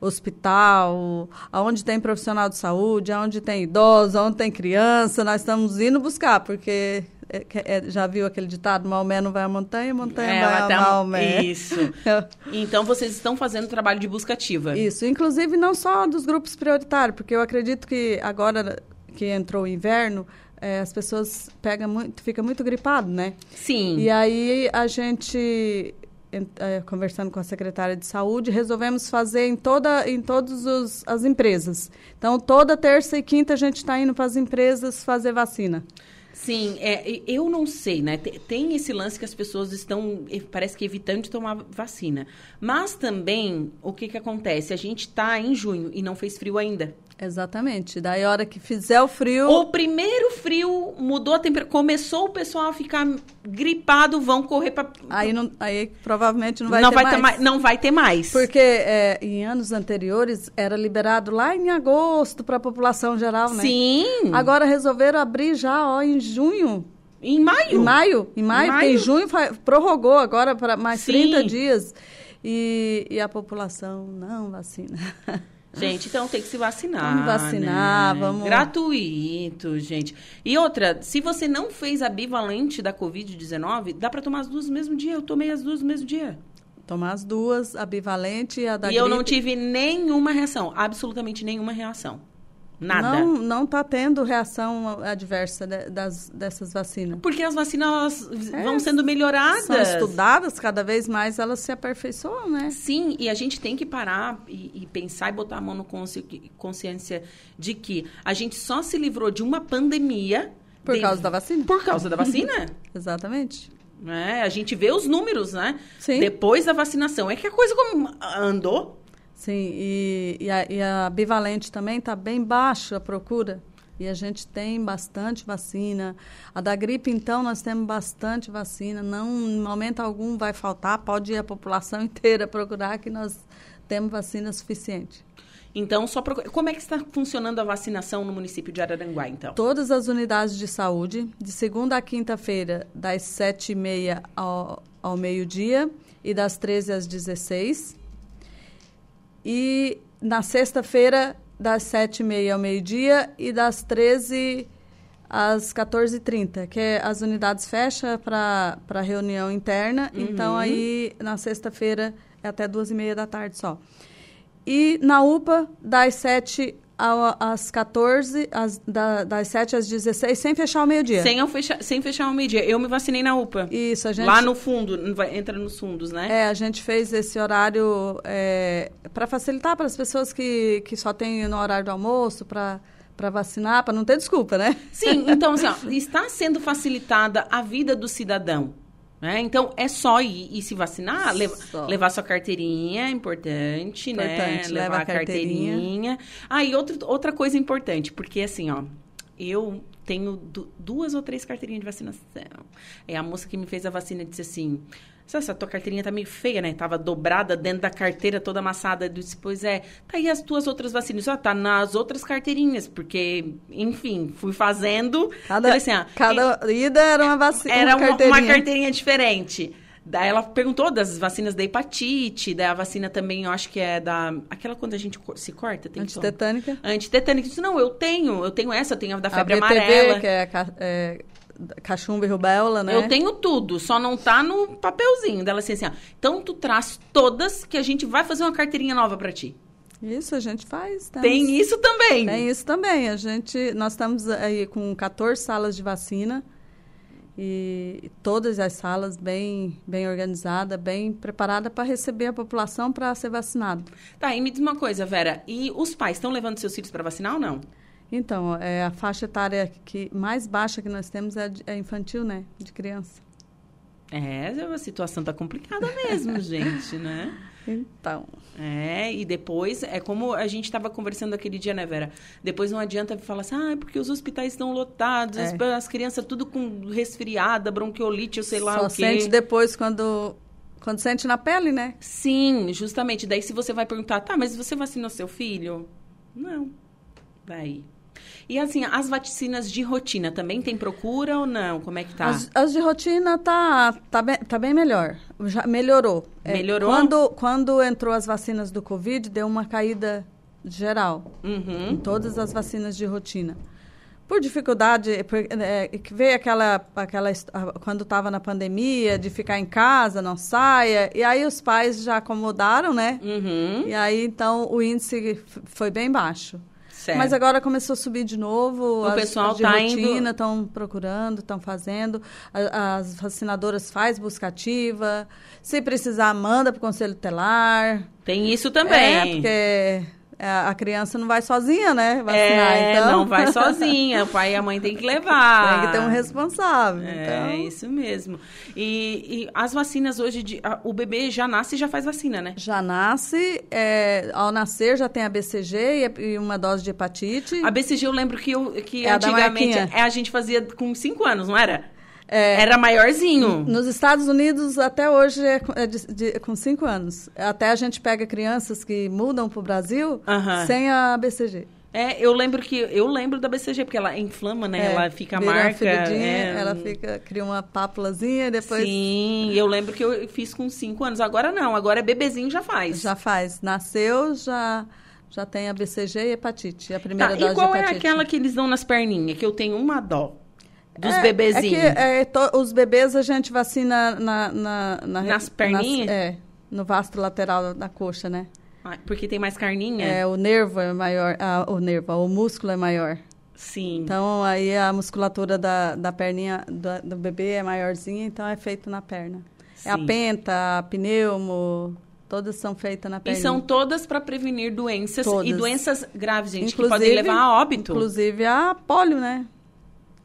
hospital, aonde tem profissional de saúde, aonde tem idoso, aonde tem criança, nós estamos indo buscar, porque é, é, já viu aquele ditado, Maomé não vai à montanha, montanha é, vai a Maomé. Isso. então, vocês estão fazendo trabalho de busca ativa. Isso, inclusive não só dos grupos prioritários, porque eu acredito que agora que entrou o inverno, é, as pessoas pegam muito, fica muito gripado, né? Sim. E aí a gente conversando com a secretária de saúde, resolvemos fazer em toda em todas as empresas. Então, toda terça e quinta a gente está indo para as empresas fazer vacina. Sim, é, eu não sei, né? Tem esse lance que as pessoas estão, parece que evitando de tomar vacina. Mas também, o que, que acontece? A gente está em junho e não fez frio ainda. Exatamente. Daí, a hora que fizer o frio. O primeiro frio mudou a temperatura. Começou o pessoal a ficar gripado, vão correr para. Aí, não, aí provavelmente não vai não ter vai mais. Ter mais. Não vai ter mais. Porque é, em anos anteriores era liberado lá em agosto para a população geral, né? Sim. Agora resolveram abrir já ó, em junho. Em maio? Em maio, em maio, em, maio? em junho prorrogou agora para mais Sim. 30 dias. E, e a população não vacina. Gente, então tem que se vacinar. Vamos vacinar, né? vamos. Gratuito, gente. E outra, se você não fez a bivalente da Covid-19, dá para tomar as duas no mesmo dia. Eu tomei as duas no mesmo dia. Tomar as duas, a bivalente e a da E gripe. eu não tive nenhuma reação, absolutamente nenhuma reação. Nada. Não, não tá tendo reação adversa de, das, dessas vacinas. Porque as vacinas É, vão sendo melhoradas. São estudadas, cada vez mais elas se aperfeiçoam, né? Sim, e a gente tem que parar e, e pensar e botar a mão no consci- consciência de que a gente só se livrou de uma pandemia Por de- causa da vacina. Por causa da vacina. Exatamente. né? A gente vê os números, né? Sim. Depois da vacinação. É que a coisa andou. Sim, e, e, a, e a bivalente também está bem baixa a procura. E a gente tem bastante vacina. A da gripe, então, nós temos bastante vacina. Não, em momento algum vai faltar. Pode ir a população inteira procurar que nós temos vacina suficiente. Então, só procura... como é que está funcionando a vacinação no município de Araranguá, então? Todas as unidades de saúde, de segunda a quinta-feira, das 7h30 ao, ao meio-dia e das 13 às 16 E na sexta-feira, das 7h30 ao meio-dia e das 13 às 14h30, que é, as unidades fecham para reunião interna. Então, aí, na sexta-feira, é até 2h30 da tarde só. E na UPA, das 7 ao- às 14, às, da- das 7 às 16, sem fechar o meio-dia. Sem, fechar, sem fechar o meio-dia. Eu me vacinei na UPA. Isso, a gente... Lá no fundo, entra nos fundos, né? É, a gente fez esse horário para facilitar para as pessoas que, que só têm no horário do almoço, para vacinar, para não ter desculpa, né? Sim, então, assim, ó, está sendo facilitada a vida do cidadão. Né? Então, é só ir, ir se vacinar, lev- Só. levar sua carteirinha, importante, né? Importante, levar leva a carteirinha. carteirinha. Ah, e outro, outra coisa importante, porque assim, ó, eu tenho du- duas ou três carteirinhas de vacinação. É a moça que me fez a vacina disse assim: "Sabe, essa tua carteirinha tá meio feia, né? Tava dobrada dentro da carteira, toda amassada. Eu disse, pois é, tá aí as tuas outras vacinas. Ah, tá nas outras carteirinhas, porque, enfim, fui fazendo. Cada, Falei assim, ah, cada ida era uma vacina. era uma, carteirinha. uma carteirinha diferente. Daí ela perguntou das vacinas da hepatite, da vacina também, eu acho que é da. Aquela quando a gente se corta, tem que. Antitetânica. Antitetânica. Eu disse, não, eu tenho, eu tenho essa, eu tenho a da A febre BTV, amarela. que é, é cachumba e rubéola, né? Eu tenho tudo, só não tá no papelzinho dela assim, assim, ó. Então tu traz todas que a gente vai fazer uma carteirinha nova pra ti. Isso a gente faz. Tem isso também. Tem isso também. A gente, nós estamos aí com 14 salas de vacina e todas as salas bem, bem organizadas, bem preparadas para receber a população para ser vacinado. Tá, e me diz uma coisa, Vera, e os pais estão levando seus filhos pra vacinar ou não? Então, é, a faixa etária que mais baixa que nós temos é, é infantil, né? De criança. É, a situação tá complicada mesmo, gente, né? Então, É, e depois, é como a gente estava conversando aquele dia, né, Vera? Depois não adianta falar assim, ah, é porque os hospitais estão lotados, É. as, as crianças tudo com resfriada, bronquiolite, eu sei lá só o quê. sente depois quando, quando sente na pele, né? Sim, justamente. Daí se você vai perguntar, tá, mas você vacinou seu filho? Não. Daí. E assim, as vacinas de rotina também tem procura ou não? Como é que tá? As, as de rotina tá, tá, bem, tá bem melhor. Já melhorou. É, Melhorou? quando, quando entrou as vacinas do Covid, deu uma caída geral em Uhum. todas as vacinas de rotina. Por dificuldade, por, é, que veio aquela, aquela quando estava na pandemia, de ficar em casa, não saia, e aí os pais já acomodaram, né? Uhum. E aí, então, o índice foi bem baixo. Certo. Mas agora começou a subir de novo. O as, pessoal as de tá indo- estão procurando, estão fazendo. A- As vacinadoras faz busca ativa. Se precisar, manda para o conselho tutelar. Tem isso também. É, porque a a criança não vai sozinha, né? Vacinar. É, então, não vai sozinha. O pai e a mãe tem que levar. Tem que ter um responsável. É, então, isso mesmo. E, e as vacinas hoje, de, a- o bebê já nasce e já faz vacina, né? já nasce, é, ao nascer já tem a BCG e, a- e uma dose de hepatite. A BCG eu lembro que, eu, que É a antigamente marquinha. é, a gente fazia com 5 anos, não era? É, Era maiorzinho. Nos Estados Unidos, até hoje, é, com- é de- de- com cinco anos. Até a gente pega crianças que mudam para o Brasil sem a BCG. É, eu lembro que eu lembro da BCG porque ela inflama, né? É, ela fica marca. é, ela fica, cria uma pápulazinha e depois Sim, eu lembro que eu fiz com 5 anos. Agora não, agora é bebezinho já faz. já faz. Nasceu, já, Já tem a BCG e hepatite, a primeira tá, dose e qual é aquela que eles dão nas perninhas, que eu tenho uma dó? Dos é, bebezinhos. É que é, to, os bebês a gente vacina na, na, na nas perninhas? Nas, é, no vasto lateral da coxa, né? Ah, porque tem mais carninha? É, o nervo é maior, ah, o nervo, o músculo é maior. Sim. Então, aí a musculatura da, da perninha do, do bebê é maiorzinha, então é feito na perna. Sim. É a penta, a pneumo, todas são feitas na perna. E são todas para prevenir doenças todas. e doenças graves, gente, inclusive, que podem levar a óbito. Inclusive a polio, né?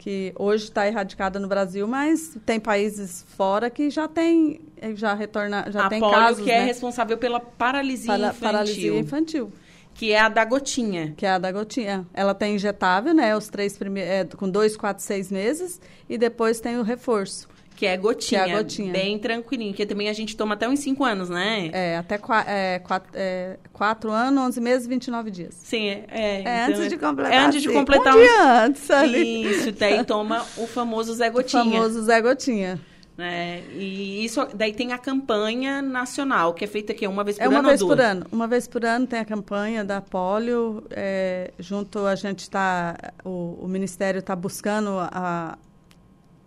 Que hoje está erradicada no Brasil, mas tem países fora que já tem, já retorna, já a tem polio casos, que é né? responsável pela paralisia Para, infantil. Paralisia infantil. Que é a da gotinha. Que é a da gotinha. Ela tem injetável, né? Os três primeiros, é, com dois, quatro, seis meses. E depois tem o reforço. Que é gotinha. Que é a gotinha. Bem tranquilinho. Que também a gente toma até uns cinco anos, né? É, até qu é, quatro, é, quatro anos, onze meses, 29 dias. Sim, é. É, é antes então, de completar. É antes de completar. Um dia antes ali. Isso, daí toma o famoso Zé Gotinha. O famoso Zé Gotinha. É, e isso daí tem a campanha nacional, que é feita aqui uma vez por é uma ano vez por ano. Uma vez por ano tem a campanha da polio. É, junto a gente está, o, o Ministério está buscando a,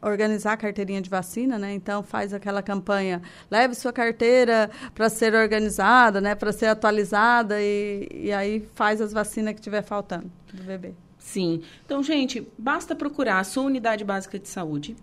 organizar a carteirinha de vacina, né? Então faz aquela campanha, leve sua carteira para ser organizada, né? Para ser atualizada e, e aí faz as vacinas que tiver faltando do bebê. Sim. Então, gente, basta procurar a sua unidade básica de saúde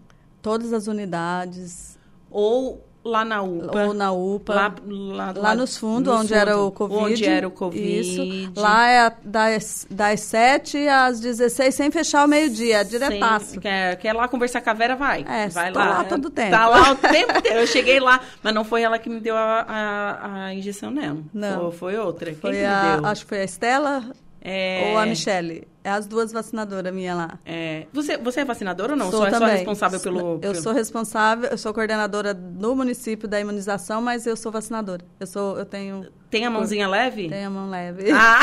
todas as unidades. Ou lá na UPA. Ou na UPA. Lá, lá, lá nos fundos, onde fundo, era o Covid. Onde era o Covid. Isso. Lá é das, das 7 às 16, sem fechar o meio-dia, diretaço. Quer, quer lá conversar com a Vera, vai. É, vai lá. lá todo tempo. Tá lá o tempo inteiro. Eu cheguei lá, mas não foi ela que me deu a, a, a injeção, não. Não. Foi, foi outra. Foi Quem a, me deu? Acho que foi a Estela é... ou a Michele. É as duas vacinadoras minha lá. É. Você, você é vacinadora ou não? Sou só também. é só responsável pelo, Eu pelo... sou responsável, eu sou coordenadora do município da imunização, mas eu sou vacinadora. Eu sou, eu tenho. Tem a mãozinha leve? Tem a mão leve. Ah.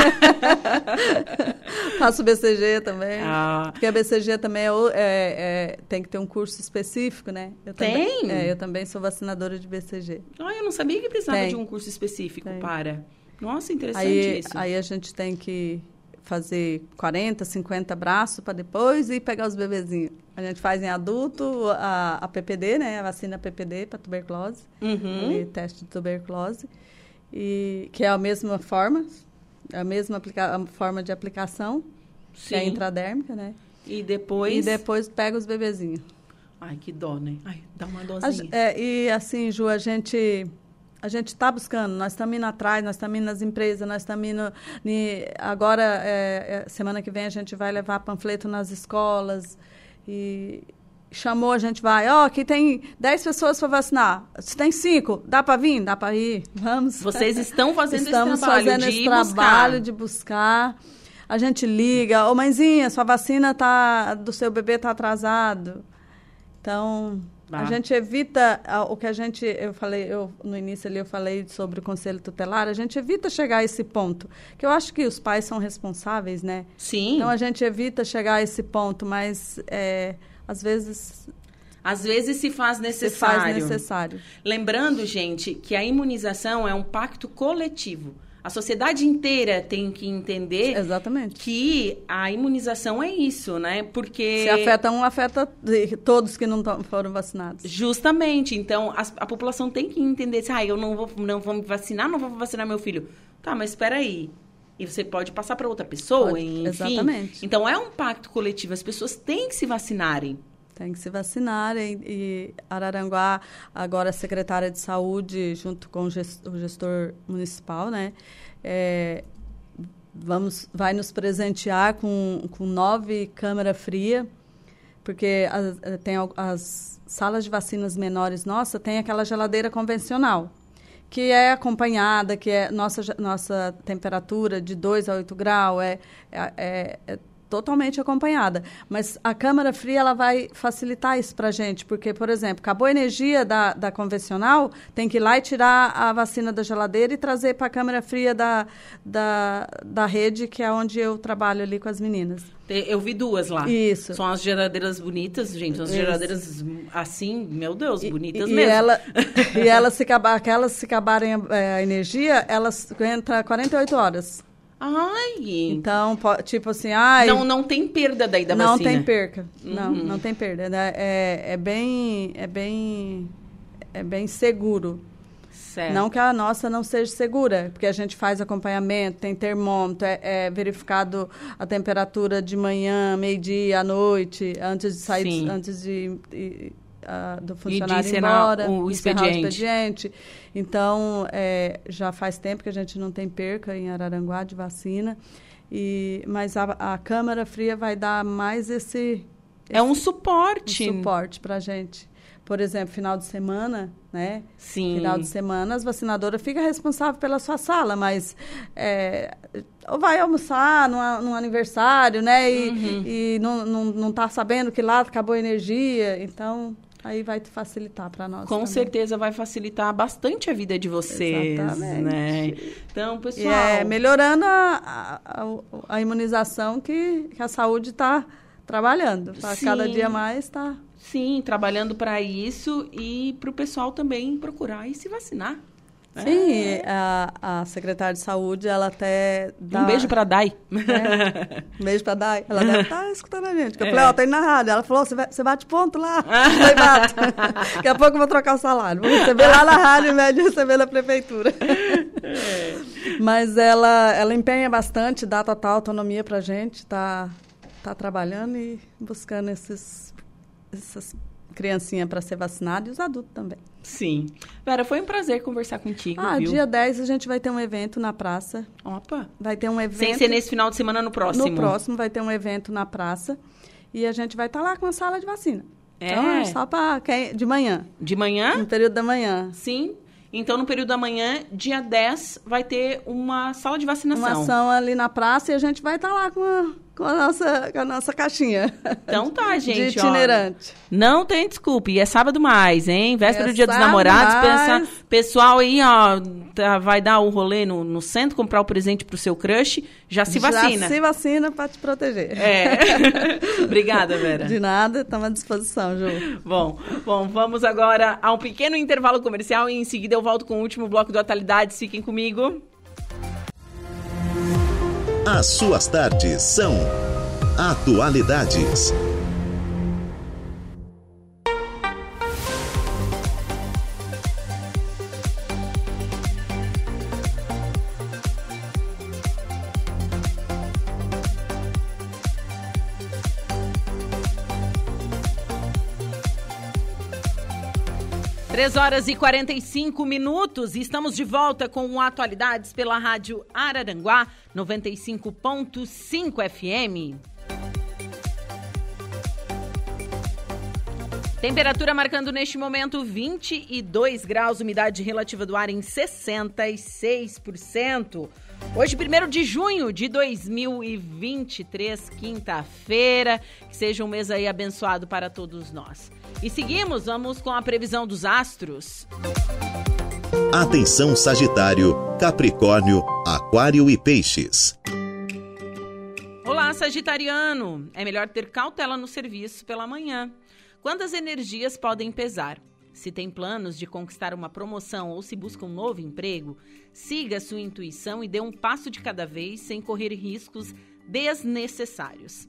Faço BCG também. Ah. Porque a BCG também é, é, é, tem que ter um curso específico, né? Eu tem? Também, é, eu também sou vacinadora de BCG. Ah, eu não sabia que precisava tem. de um curso específico tem. para. Nossa, interessante aí, isso. Aí a gente tem que fazer 40, 50 braços para depois e pegar os bebezinhos. A gente faz em adulto a, a PPD, né? A vacina PPD para tuberculose. Uhum. Ali, teste de tuberculose. E, que é a mesma forma, a mesma aplica a forma de aplicação, Sim. que é intradérmica, né? E depois... E depois pega os bebezinhos. Ai, que dó, né? Ai, dá uma dosinha. A, é, e assim, Ju, a gente a gente está buscando, nós estamos indo atrás, nós estamos indo nas empresas, nós estamos indo. agora, é, é, semana que vem, a gente vai levar panfleto nas escolas. E chamou, a gente vai. Ó, oh, aqui tem 10 pessoas para vacinar. Se tem 5, dá para vir? Dá para ir? Vamos. Vocês estão fazendo Estamos esse trabalho fazendo de esse trabalho buscar. de buscar. A gente liga, ô oh, mãezinha, sua vacina tá, do seu bebê está atrasado. Então, ah. A gente evita o que a gente, eu falei, eu no início ali eu falei sobre o conselho tutelar, a gente evita chegar a esse ponto, que eu acho que os pais são responsáveis, né? Sim. Então a gente evita chegar a esse ponto, mas é, às vezes às vezes se faz necessário. Se faz necessário. Lembrando, gente, que a imunização é um pacto coletivo. A sociedade inteira tem que entender Exatamente. que a imunização é isso, né? Porque. Se afeta um, afeta todos que não foram vacinados. Justamente. Então, a, a população tem que entender assim, ah, eu não vou, não vou me vacinar, não vou vacinar meu filho. Tá, mas espera aí. E você pode passar para outra pessoa, pode, enfim. Exatamente. Então, é um pacto coletivo. As pessoas têm que se vacinarem. Tem que se vacinar. E, e Araranguá, agora secretária de saúde, junto com o gestor, o gestor municipal, né? É, vamos, vai nos presentear com, com nove câmara fria, porque as, tem as salas de vacinas menores nossa tem aquela geladeira convencional que é acompanhada, que é nossa, nossa temperatura de 2 a 8 graus, é, é, é totalmente acompanhada. Mas a câmara fria ela vai facilitar isso para a gente, porque, por exemplo, acabou a energia da, da convencional, tem que ir lá e tirar a vacina da geladeira e trazer para a câmara fria da, da, da rede, que é onde eu trabalho ali com as meninas. Eu vi duas lá. Isso. São as geladeiras bonitas, gente. As geladeiras assim, meu Deus, bonitas e, mesmo. E, ela, e elas se acabar, aquelas se acabarem a, a energia, elas entram 48 horas. Ai! Então, tipo assim, ai... Não, não tem perda daí da não vacina? Não tem perca. Uhum. Não, não tem perda. Né? É, é bem... É bem... É bem seguro. Certo. Não que a nossa não seja segura, porque a gente faz acompanhamento, tem termômetro, é, é verificado a temperatura de manhã, meio-dia, à noite, antes de sair, Sim. antes de, de uh, do funcionário ir embora, o expediente. o expediente. Então, é, já faz tempo que a gente não tem perca em Araranguá de vacina, e, mas a, a Câmara Fria vai dar mais esse... esse é um suporte. Um suporte para a gente por exemplo, final de semana, né? Sim. Final de semana, as vacinadoras ficam responsáveis pela sua sala, mas é, ou vai almoçar num, num aniversário, né? E, uhum. e não, não, não tá sabendo que lá acabou a energia, então aí vai te facilitar para nós. Com também. certeza vai facilitar bastante a vida de vocês, Exatamente. né? Então, pessoal, e é melhorando a, a, a imunização que, que a saúde está trabalhando. Para cada dia mais está Sim, trabalhando para isso e para o pessoal também procurar e se vacinar. Sim, é. a, a secretária de saúde, ela até dá... Um beijo para a Dai. É, um beijo para a Dai. Ela deve estar tá escutando a gente. Eu é. falei, ó, oh, tá indo na rádio. Ela falou, você, bate ponto lá. falei. Daqui a pouco eu vou trocar o salário. Vou receber lá na rádio em vez de receber na prefeitura. É. Mas ela, ela empenha bastante, dá total autonomia para a gente, tá, tá trabalhando e buscando esses essas criancinhas para ser vacinada e os adultos também. Sim. Vera, foi um prazer conversar contigo. Ah, viu? dia 10 a gente vai ter um evento na praça. Opa! Vai ter um evento. Sem ser nesse final de semana, no próximo. No próximo vai ter um evento na praça. E a gente vai estar tá lá com a sala de vacina. É. Então, é só para quem. De manhã. De manhã? No período da manhã. Sim. Então, no período da manhã, dia 10, vai ter uma sala de vacinação. Uma ação ali na praça e a gente vai estar tá lá com a com a nossa, com a nossa caixinha. Então tá, gente. De itinerante. Ó, não tem desculpa. E é sábado mais, hein? Véspera é do Dia dos Namorados. Pensa, pessoal aí, ó, tá, vai dar o um rolê no, no centro, comprar o presente pro seu crush. Já se vacina. Já se vacina para te proteger. É. Obrigada, Vera. De nada, estamos à disposição, Ju. Bom, bom, vamos agora a um pequeno intervalo comercial e em seguida eu volto com o último bloco do Atualidades. Fiquem comigo. As suas tardes são Atualidades. Três horas e 45 minutos. Estamos de volta com Atualidades pela Rádio Araranguá 95.5 FM. Temperatura marcando neste momento 22 graus, umidade relativa do ar em 66%. Hoje, 1 de junho de 2023, quinta-feira. Que seja um mês aí abençoado para todos nós. E seguimos, vamos com a previsão dos astros. Atenção Sagitário, Capricórnio, Aquário e Peixes. Olá, Sagitariano. É melhor ter cautela no serviço pela manhã. Quando as energias podem pesar? Se tem planos de conquistar uma promoção ou se busca um novo emprego, siga sua intuição e dê um passo de cada vez sem correr riscos desnecessários.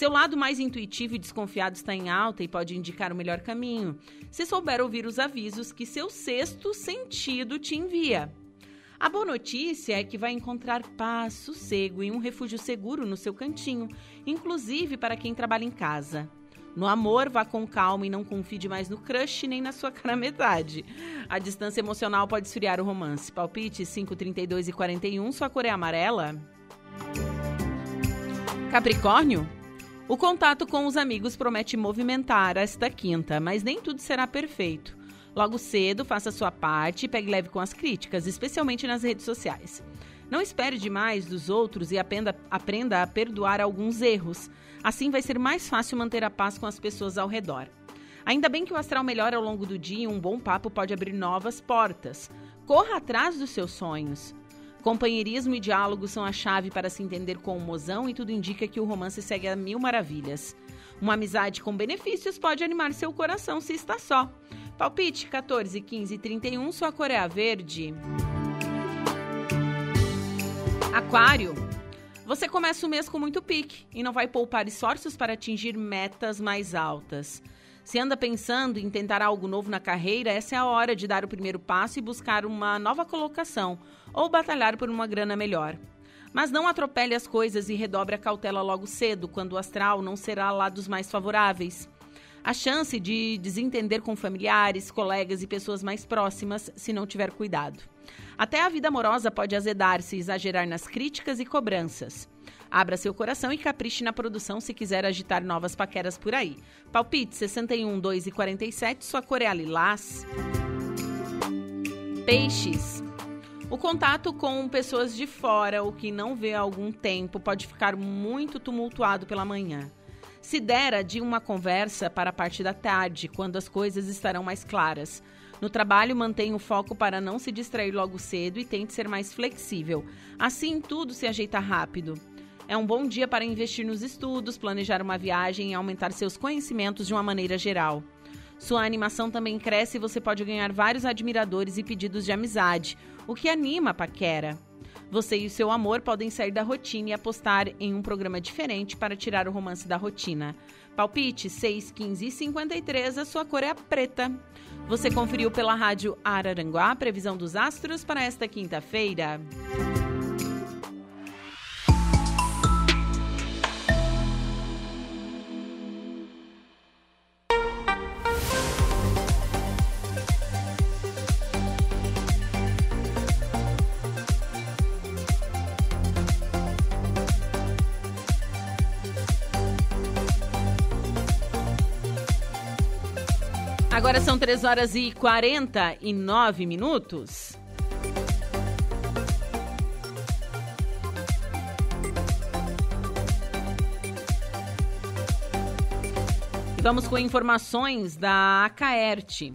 Seu lado mais intuitivo e desconfiado está em alta e pode indicar o melhor caminho, se souber ouvir os avisos que seu sexto sentido te envia. A boa notícia é que vai encontrar paz, sossego e um refúgio seguro no seu cantinho, inclusive para quem trabalha em casa. No amor, vá com calma e não confie demais no crush nem na sua cara metade. A distância emocional pode esfriar o romance. Palpite 5, 32 e 41, sua cor é amarela? Capricórnio? O contato com os amigos promete movimentar esta quinta, mas nem tudo será perfeito. Logo cedo, faça sua parte e pegue leve com as críticas, especialmente nas redes sociais. Não espere demais dos outros e aprenda, aprenda a perdoar alguns erros. Assim vai ser mais fácil manter a paz com as pessoas ao redor. Ainda bem que o astral melhora ao longo do dia e um bom papo pode abrir novas portas. Corra atrás dos seus sonhos. Companheirismo e diálogo são a chave para se entender com o mozão e tudo indica que o romance segue a mil maravilhas. Uma amizade com benefícios pode animar seu coração se está só. Palpite 14, 15 e 31, sua cor é a verde. Aquário. Você começa o mês com muito pique e não vai poupar esforços para atingir metas mais altas. Se anda pensando em tentar algo novo na carreira, essa é a hora de dar o primeiro passo e buscar uma nova colocação ou batalhar por uma grana melhor. Mas não atropele as coisas e redobre a cautela logo cedo, quando o astral não será lá dos mais favoráveis. A chance de desentender com familiares, colegas e pessoas mais próximas se não tiver cuidado. Até a vida amorosa pode azedar se exagerar nas críticas e cobranças. Abra seu coração e capriche na produção se quiser agitar novas paqueras por aí. Palpite 61, 2 e 47, sua cor é a lilás. Peixes. O contato com pessoas de fora ou que não vê há algum tempo pode ficar muito tumultuado pela manhã. Se dera de uma conversa para a parte da tarde, quando as coisas estarão mais claras. No trabalho, mantenha o foco para não se distrair logo cedo e tente ser mais flexível. Assim, tudo se ajeita rápido. É um bom dia para investir nos estudos, planejar uma viagem e aumentar seus conhecimentos de uma maneira geral. Sua animação também cresce e você pode ganhar vários admiradores e pedidos de amizade, o que anima a paquera. Você e seu amor podem sair da rotina e apostar em um programa diferente para tirar o romance da rotina. Palpite 6, 15 e 53, a sua cor é a preta. Você conferiu pela rádio Araranguá a previsão dos astros para esta quinta-feira. Agora são 3 horas e 49 minutos. Vamos com informações da Acaerte.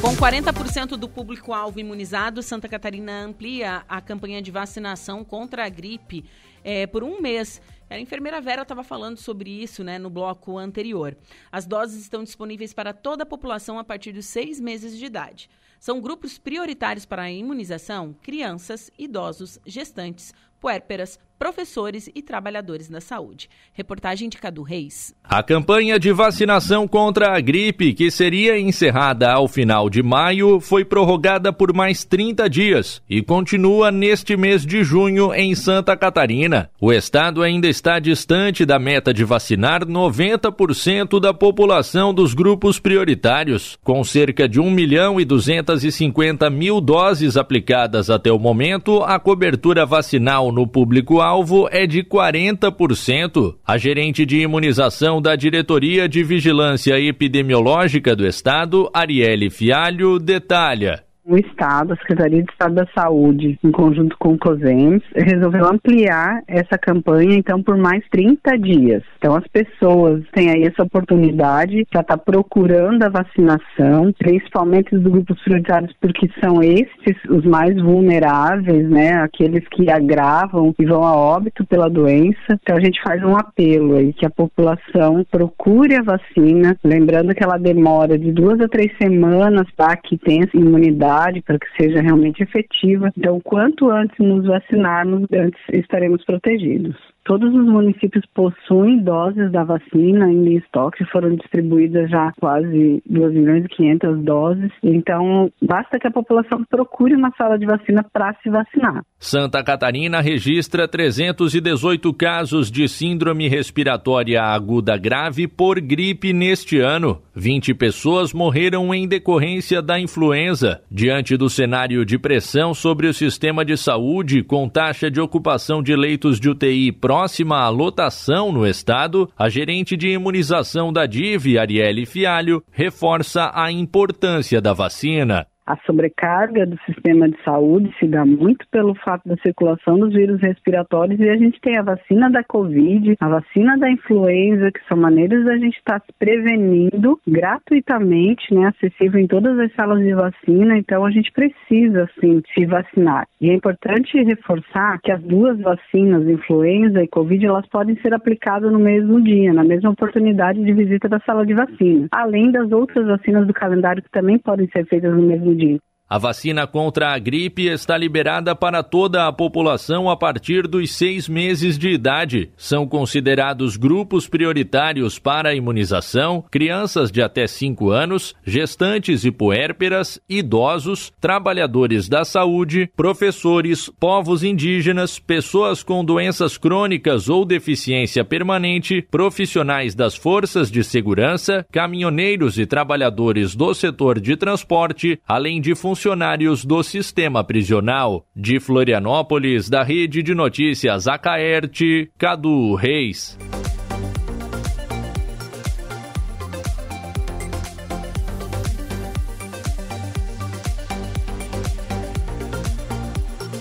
Com 40% do público-alvo imunizado, Santa Catarina amplia a campanha de vacinação contra a gripe é, por um mês. A enfermeira Vera estava falando sobre isso né, no bloco anterior. As doses estão disponíveis para toda a população a partir dos seis meses de idade. São grupos prioritários para a imunização: crianças, idosos, gestantes, puérperas, professores e trabalhadores da saúde. Reportagem de Cadu Reis. A campanha de vacinação contra a gripe, que seria encerrada ao final de maio, foi prorrogada por mais 30 dias e continua neste mês de junho em Santa Catarina. O estado ainda está distante da meta de vacinar 90% da população dos grupos prioritários, com cerca de 1 milhão e 250 mil doses aplicadas até o momento, a cobertura vacinal no público alvo é de 40%. A gerente de imunização da Diretoria de Vigilância Epidemiológica do Estado, Arielle Fialho, detalha o Estado, a Secretaria de Estado da Saúde, em conjunto com o COSEMS, resolveu ampliar essa campanha, então, por mais 30 dias. Então, as pessoas têm aí essa oportunidade para estar tá procurando a vacinação, principalmente dos grupos prioritários, porque são esses os mais vulneráveis, né? Aqueles que agravam e vão a óbito pela doença. Então, a gente faz um apelo aí que a população procure a vacina, lembrando que ela demora de duas a três semanas para que tenha imunidade para que seja realmente efetiva. Então, quanto antes nos vacinarmos, antes estaremos protegidos. Todos os municípios possuem doses da vacina em estoque, foram distribuídas já quase 2 milhões e 500 doses. Então, basta que a população procure uma sala de vacina para se vacinar. Santa Catarina registra 318 casos de síndrome respiratória aguda grave por gripe neste ano. 20 pessoas morreram em decorrência da influenza. Diante do cenário de pressão sobre o sistema de saúde, com taxa de ocupação de leitos de UTI próxima próxima lotação no estado, a gerente de imunização da DIV, Arielle Fialho, reforça a importância da vacina. A sobrecarga do sistema de saúde se dá muito pelo fato da circulação dos vírus respiratórios e a gente tem a vacina da Covid, a vacina da influenza, que são maneiras da gente estar tá se prevenindo gratuitamente, né, acessível em todas as salas de vacina, então a gente precisa, sim, se vacinar. E é importante reforçar que as duas vacinas, influenza e Covid, elas podem ser aplicadas no mesmo dia, na mesma oportunidade de visita da sala de vacina, além das outras vacinas do calendário que também podem ser feitas no mesmo dia. A vacina contra a gripe está liberada para toda a população a partir dos seis meses de idade. São considerados grupos prioritários para a imunização crianças de até 5 anos, gestantes e puérperas, idosos, trabalhadores da saúde, professores, povos indígenas, pessoas com doenças crônicas ou deficiência permanente, profissionais das forças de segurança, caminhoneiros e trabalhadores do setor de transporte, além de funcionários funcionários do sistema prisional. De Florianópolis, da Rede de Notícias Acaerte, Cadu Reis.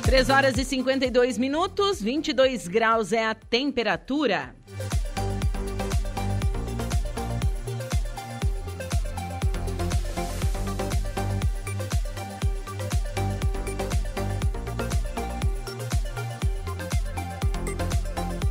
Três horas e 52 minutos, 22 graus é a temperatura.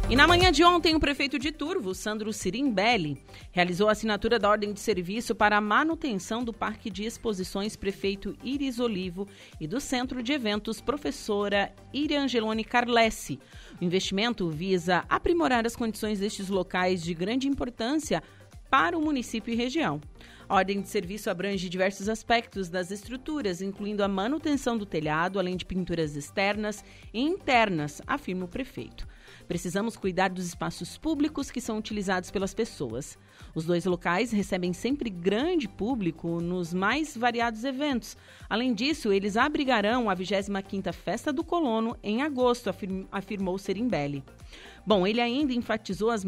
E na manhã de ontem, o prefeito de Turvo, Sandro Sirimbelli, realizou a assinatura da ordem de serviço para a manutenção do Parque de Exposições Prefeito Iris Olivo e do Centro de Eventos Professora Iriangelone Carlessi. O investimento visa aprimorar as condições destes locais de grande importância para o município e região. A ordem de serviço abrange diversos aspectos das estruturas, incluindo a manutenção do telhado, além de pinturas externas e internas, afirma o prefeito. Precisamos cuidar dos espaços públicos que são utilizados pelas pessoas. Os dois locais recebem sempre grande público nos mais variados eventos. Além disso, eles abrigarão a 25ª Festa do Colono em agosto, afirmou Serimbelli. Bom, ele ainda enfatizou as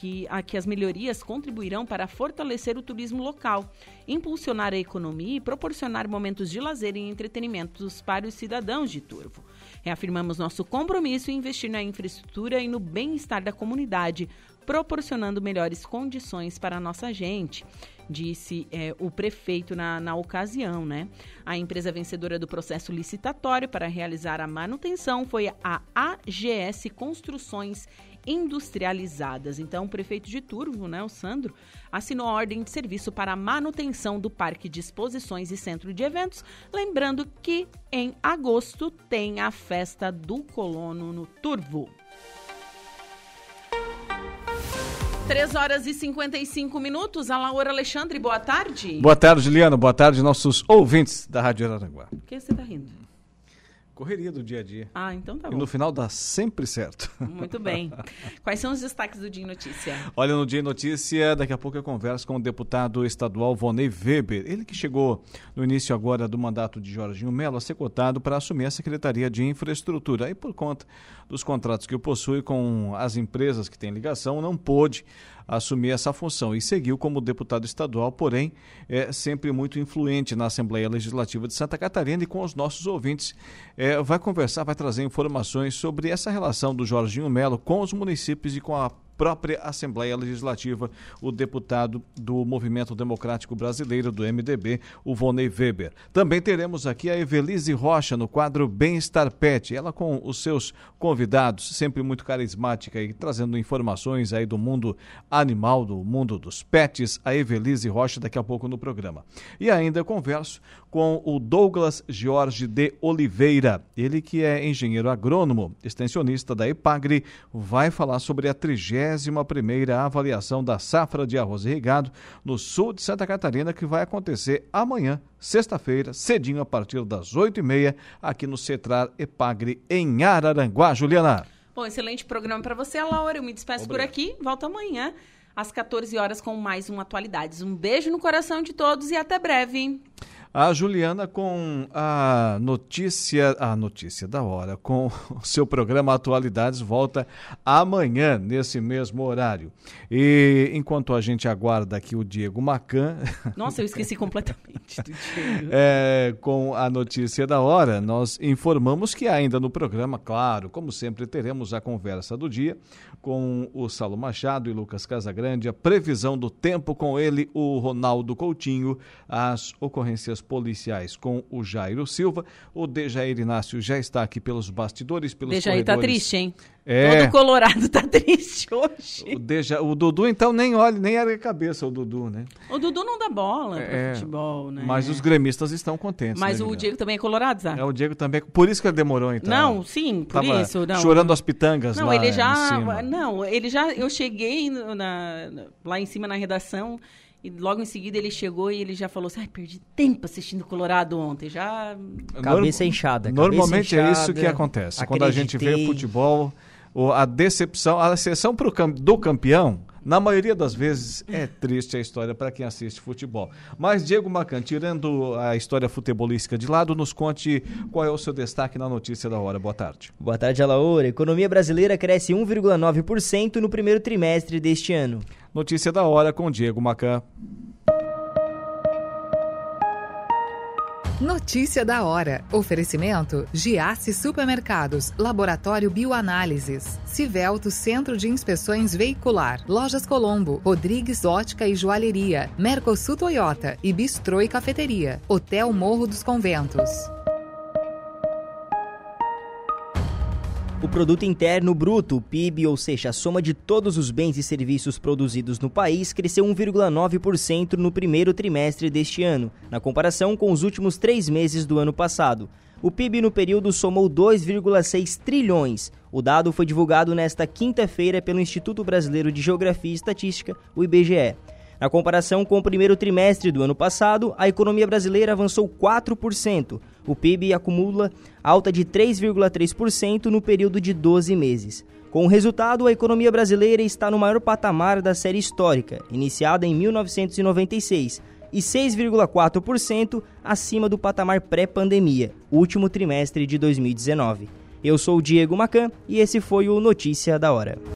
que, a, que as melhorias contribuirão para fortalecer o turismo local, impulsionar a economia e proporcionar momentos de lazer e entretenimentos para os cidadãos de Turvo. Reafirmamos nosso compromisso em investir na infraestrutura e no bem-estar da comunidade, proporcionando melhores condições para a nossa gente disse é, o prefeito na, na ocasião, né? A empresa vencedora do processo licitatório para realizar a manutenção foi a AGS Construções Industrializadas. Então, o prefeito de Turvo, né, o Sandro, assinou a ordem de serviço para a manutenção do Parque de Exposições e Centro de Eventos, lembrando que em agosto tem a festa do colono no Turvo. 3 horas e 55 minutos. A Laura Alexandre, boa tarde. Boa tarde, Juliana. Boa tarde, nossos ouvintes da Rádio Araranguá. Por que você está rindo? Correria do dia a dia. Ah, então tá bom. E no final dá sempre certo. Muito bem. Quais são os destaques do Dia em Notícia? Olha, no Dia em Notícia, daqui a pouco eu converso com o deputado estadual Vonei Weber. Ele que chegou no início agora do mandato de Jorginho Melo a ser cotado para assumir a Secretaria de Infraestrutura. E por conta dos contratos que possui com as empresas que têm ligação, não pôde assumir essa função. E seguiu como deputado estadual, porém é sempre muito influente na Assembleia Legislativa de Santa Catarina e com os nossos ouvintes. É, vai conversar, vai trazer informações sobre essa relação do Jorginho Melo com os municípios e com a própria Assembleia Legislativa, o deputado do Movimento Democrático Brasileiro, do MDB, o Vonei Weber. Também teremos aqui a Evelise Rocha no quadro Bem-Estar Pet, ela com os seus convidados, sempre muito carismática e trazendo informações aí do mundo animal, do mundo dos pets, a Evelise Rocha daqui a pouco no programa. E ainda converso com o Douglas Jorge de Oliveira, ele que é engenheiro agrônomo, extensionista da EPAGRE, vai falar sobre a 31ª avaliação da safra de arroz irrigado no sul de Santa Catarina, que vai acontecer amanhã, sexta-feira, cedinho, a partir das 8h30, aqui no Cetrar EPAGRE, em Araranguá. Juliana. Bom, excelente programa para você, Laura. Eu me despeço Obrigado. por aqui, volto amanhã às 14 horas com mais um Atualidades. Um beijo no coração de todos e até breve. A Juliana com a notícia, a notícia da hora, com o seu programa Atualidades volta amanhã nesse mesmo horário. E enquanto a gente aguarda aqui o Diego Macan. Nossa, eu esqueci completamente do Diego. É, com a notícia da hora, nós informamos que ainda no programa, claro, como sempre, teremos a conversa do dia com o Salo Machado e Lucas Casagrande, a previsão do tempo com ele, o Ronaldo Coutinho, as ocorrências policiais com o Jairo Silva. O Dejair Inácio já está aqui pelos bastidores, pelos Dejair tá corredores. tá triste, hein? É. Todo colorado tá triste hoje. O, Deja, o Dudu, então, nem olha, nem era a cabeça o Dudu, né? O Dudu não dá bola é, futebol, né? Mas os gremistas estão contentes. Mas né, o Diego também é colorado, sabe? É, o Diego também. Por isso que ele demorou, então. Não, sim, por Tava isso. Não. Chorando as pitangas não, lá ele já. Não, ele já. Eu cheguei na, lá em cima na redação. E logo em seguida ele chegou e ele já falou assim: Ai, perdi tempo assistindo Colorado ontem. Já. Cabeça inchada. Normalmente cabeça é isso que acontece. Quando a gente vê futebol, a decepção, a exceção pro, do campeão, na maioria das vezes é triste a história para quem assiste futebol. Mas, Diego Macan, tirando a história futebolística de lado, nos conte qual é o seu destaque na notícia da hora. Boa tarde. Boa tarde, Alaor. A economia brasileira cresce 1,9% no primeiro trimestre deste ano. Notícia da hora com Diego Macan. Notícia da hora. Oferecimento: Giasse Supermercados, Laboratório Bioanálises, Civelto Centro de Inspeções Veicular, Lojas Colombo, Rodrigues Ótica e Joalheria, Mercosul Toyota e Bistrô e Cafeteria, Hotel Morro dos Conventos. O produto interno bruto, o PIB, ou seja, a soma de todos os bens e serviços produzidos no país, cresceu 1,9% no primeiro trimestre deste ano, na comparação com os últimos três meses do ano passado. O PIB no período somou 2,6 trilhões. O dado foi divulgado nesta quinta-feira pelo Instituto Brasileiro de Geografia e Estatística, o IBGE. Na comparação com o primeiro trimestre do ano passado, a economia brasileira avançou 4%. O PIB acumula alta de 3,3% no período de 12 meses. Com o resultado, a economia brasileira está no maior patamar da série histórica, iniciada em 1996, e 6,4% acima do patamar pré-pandemia, último trimestre de 2019. Eu sou o Diego Macan e esse foi o Notícia da Hora.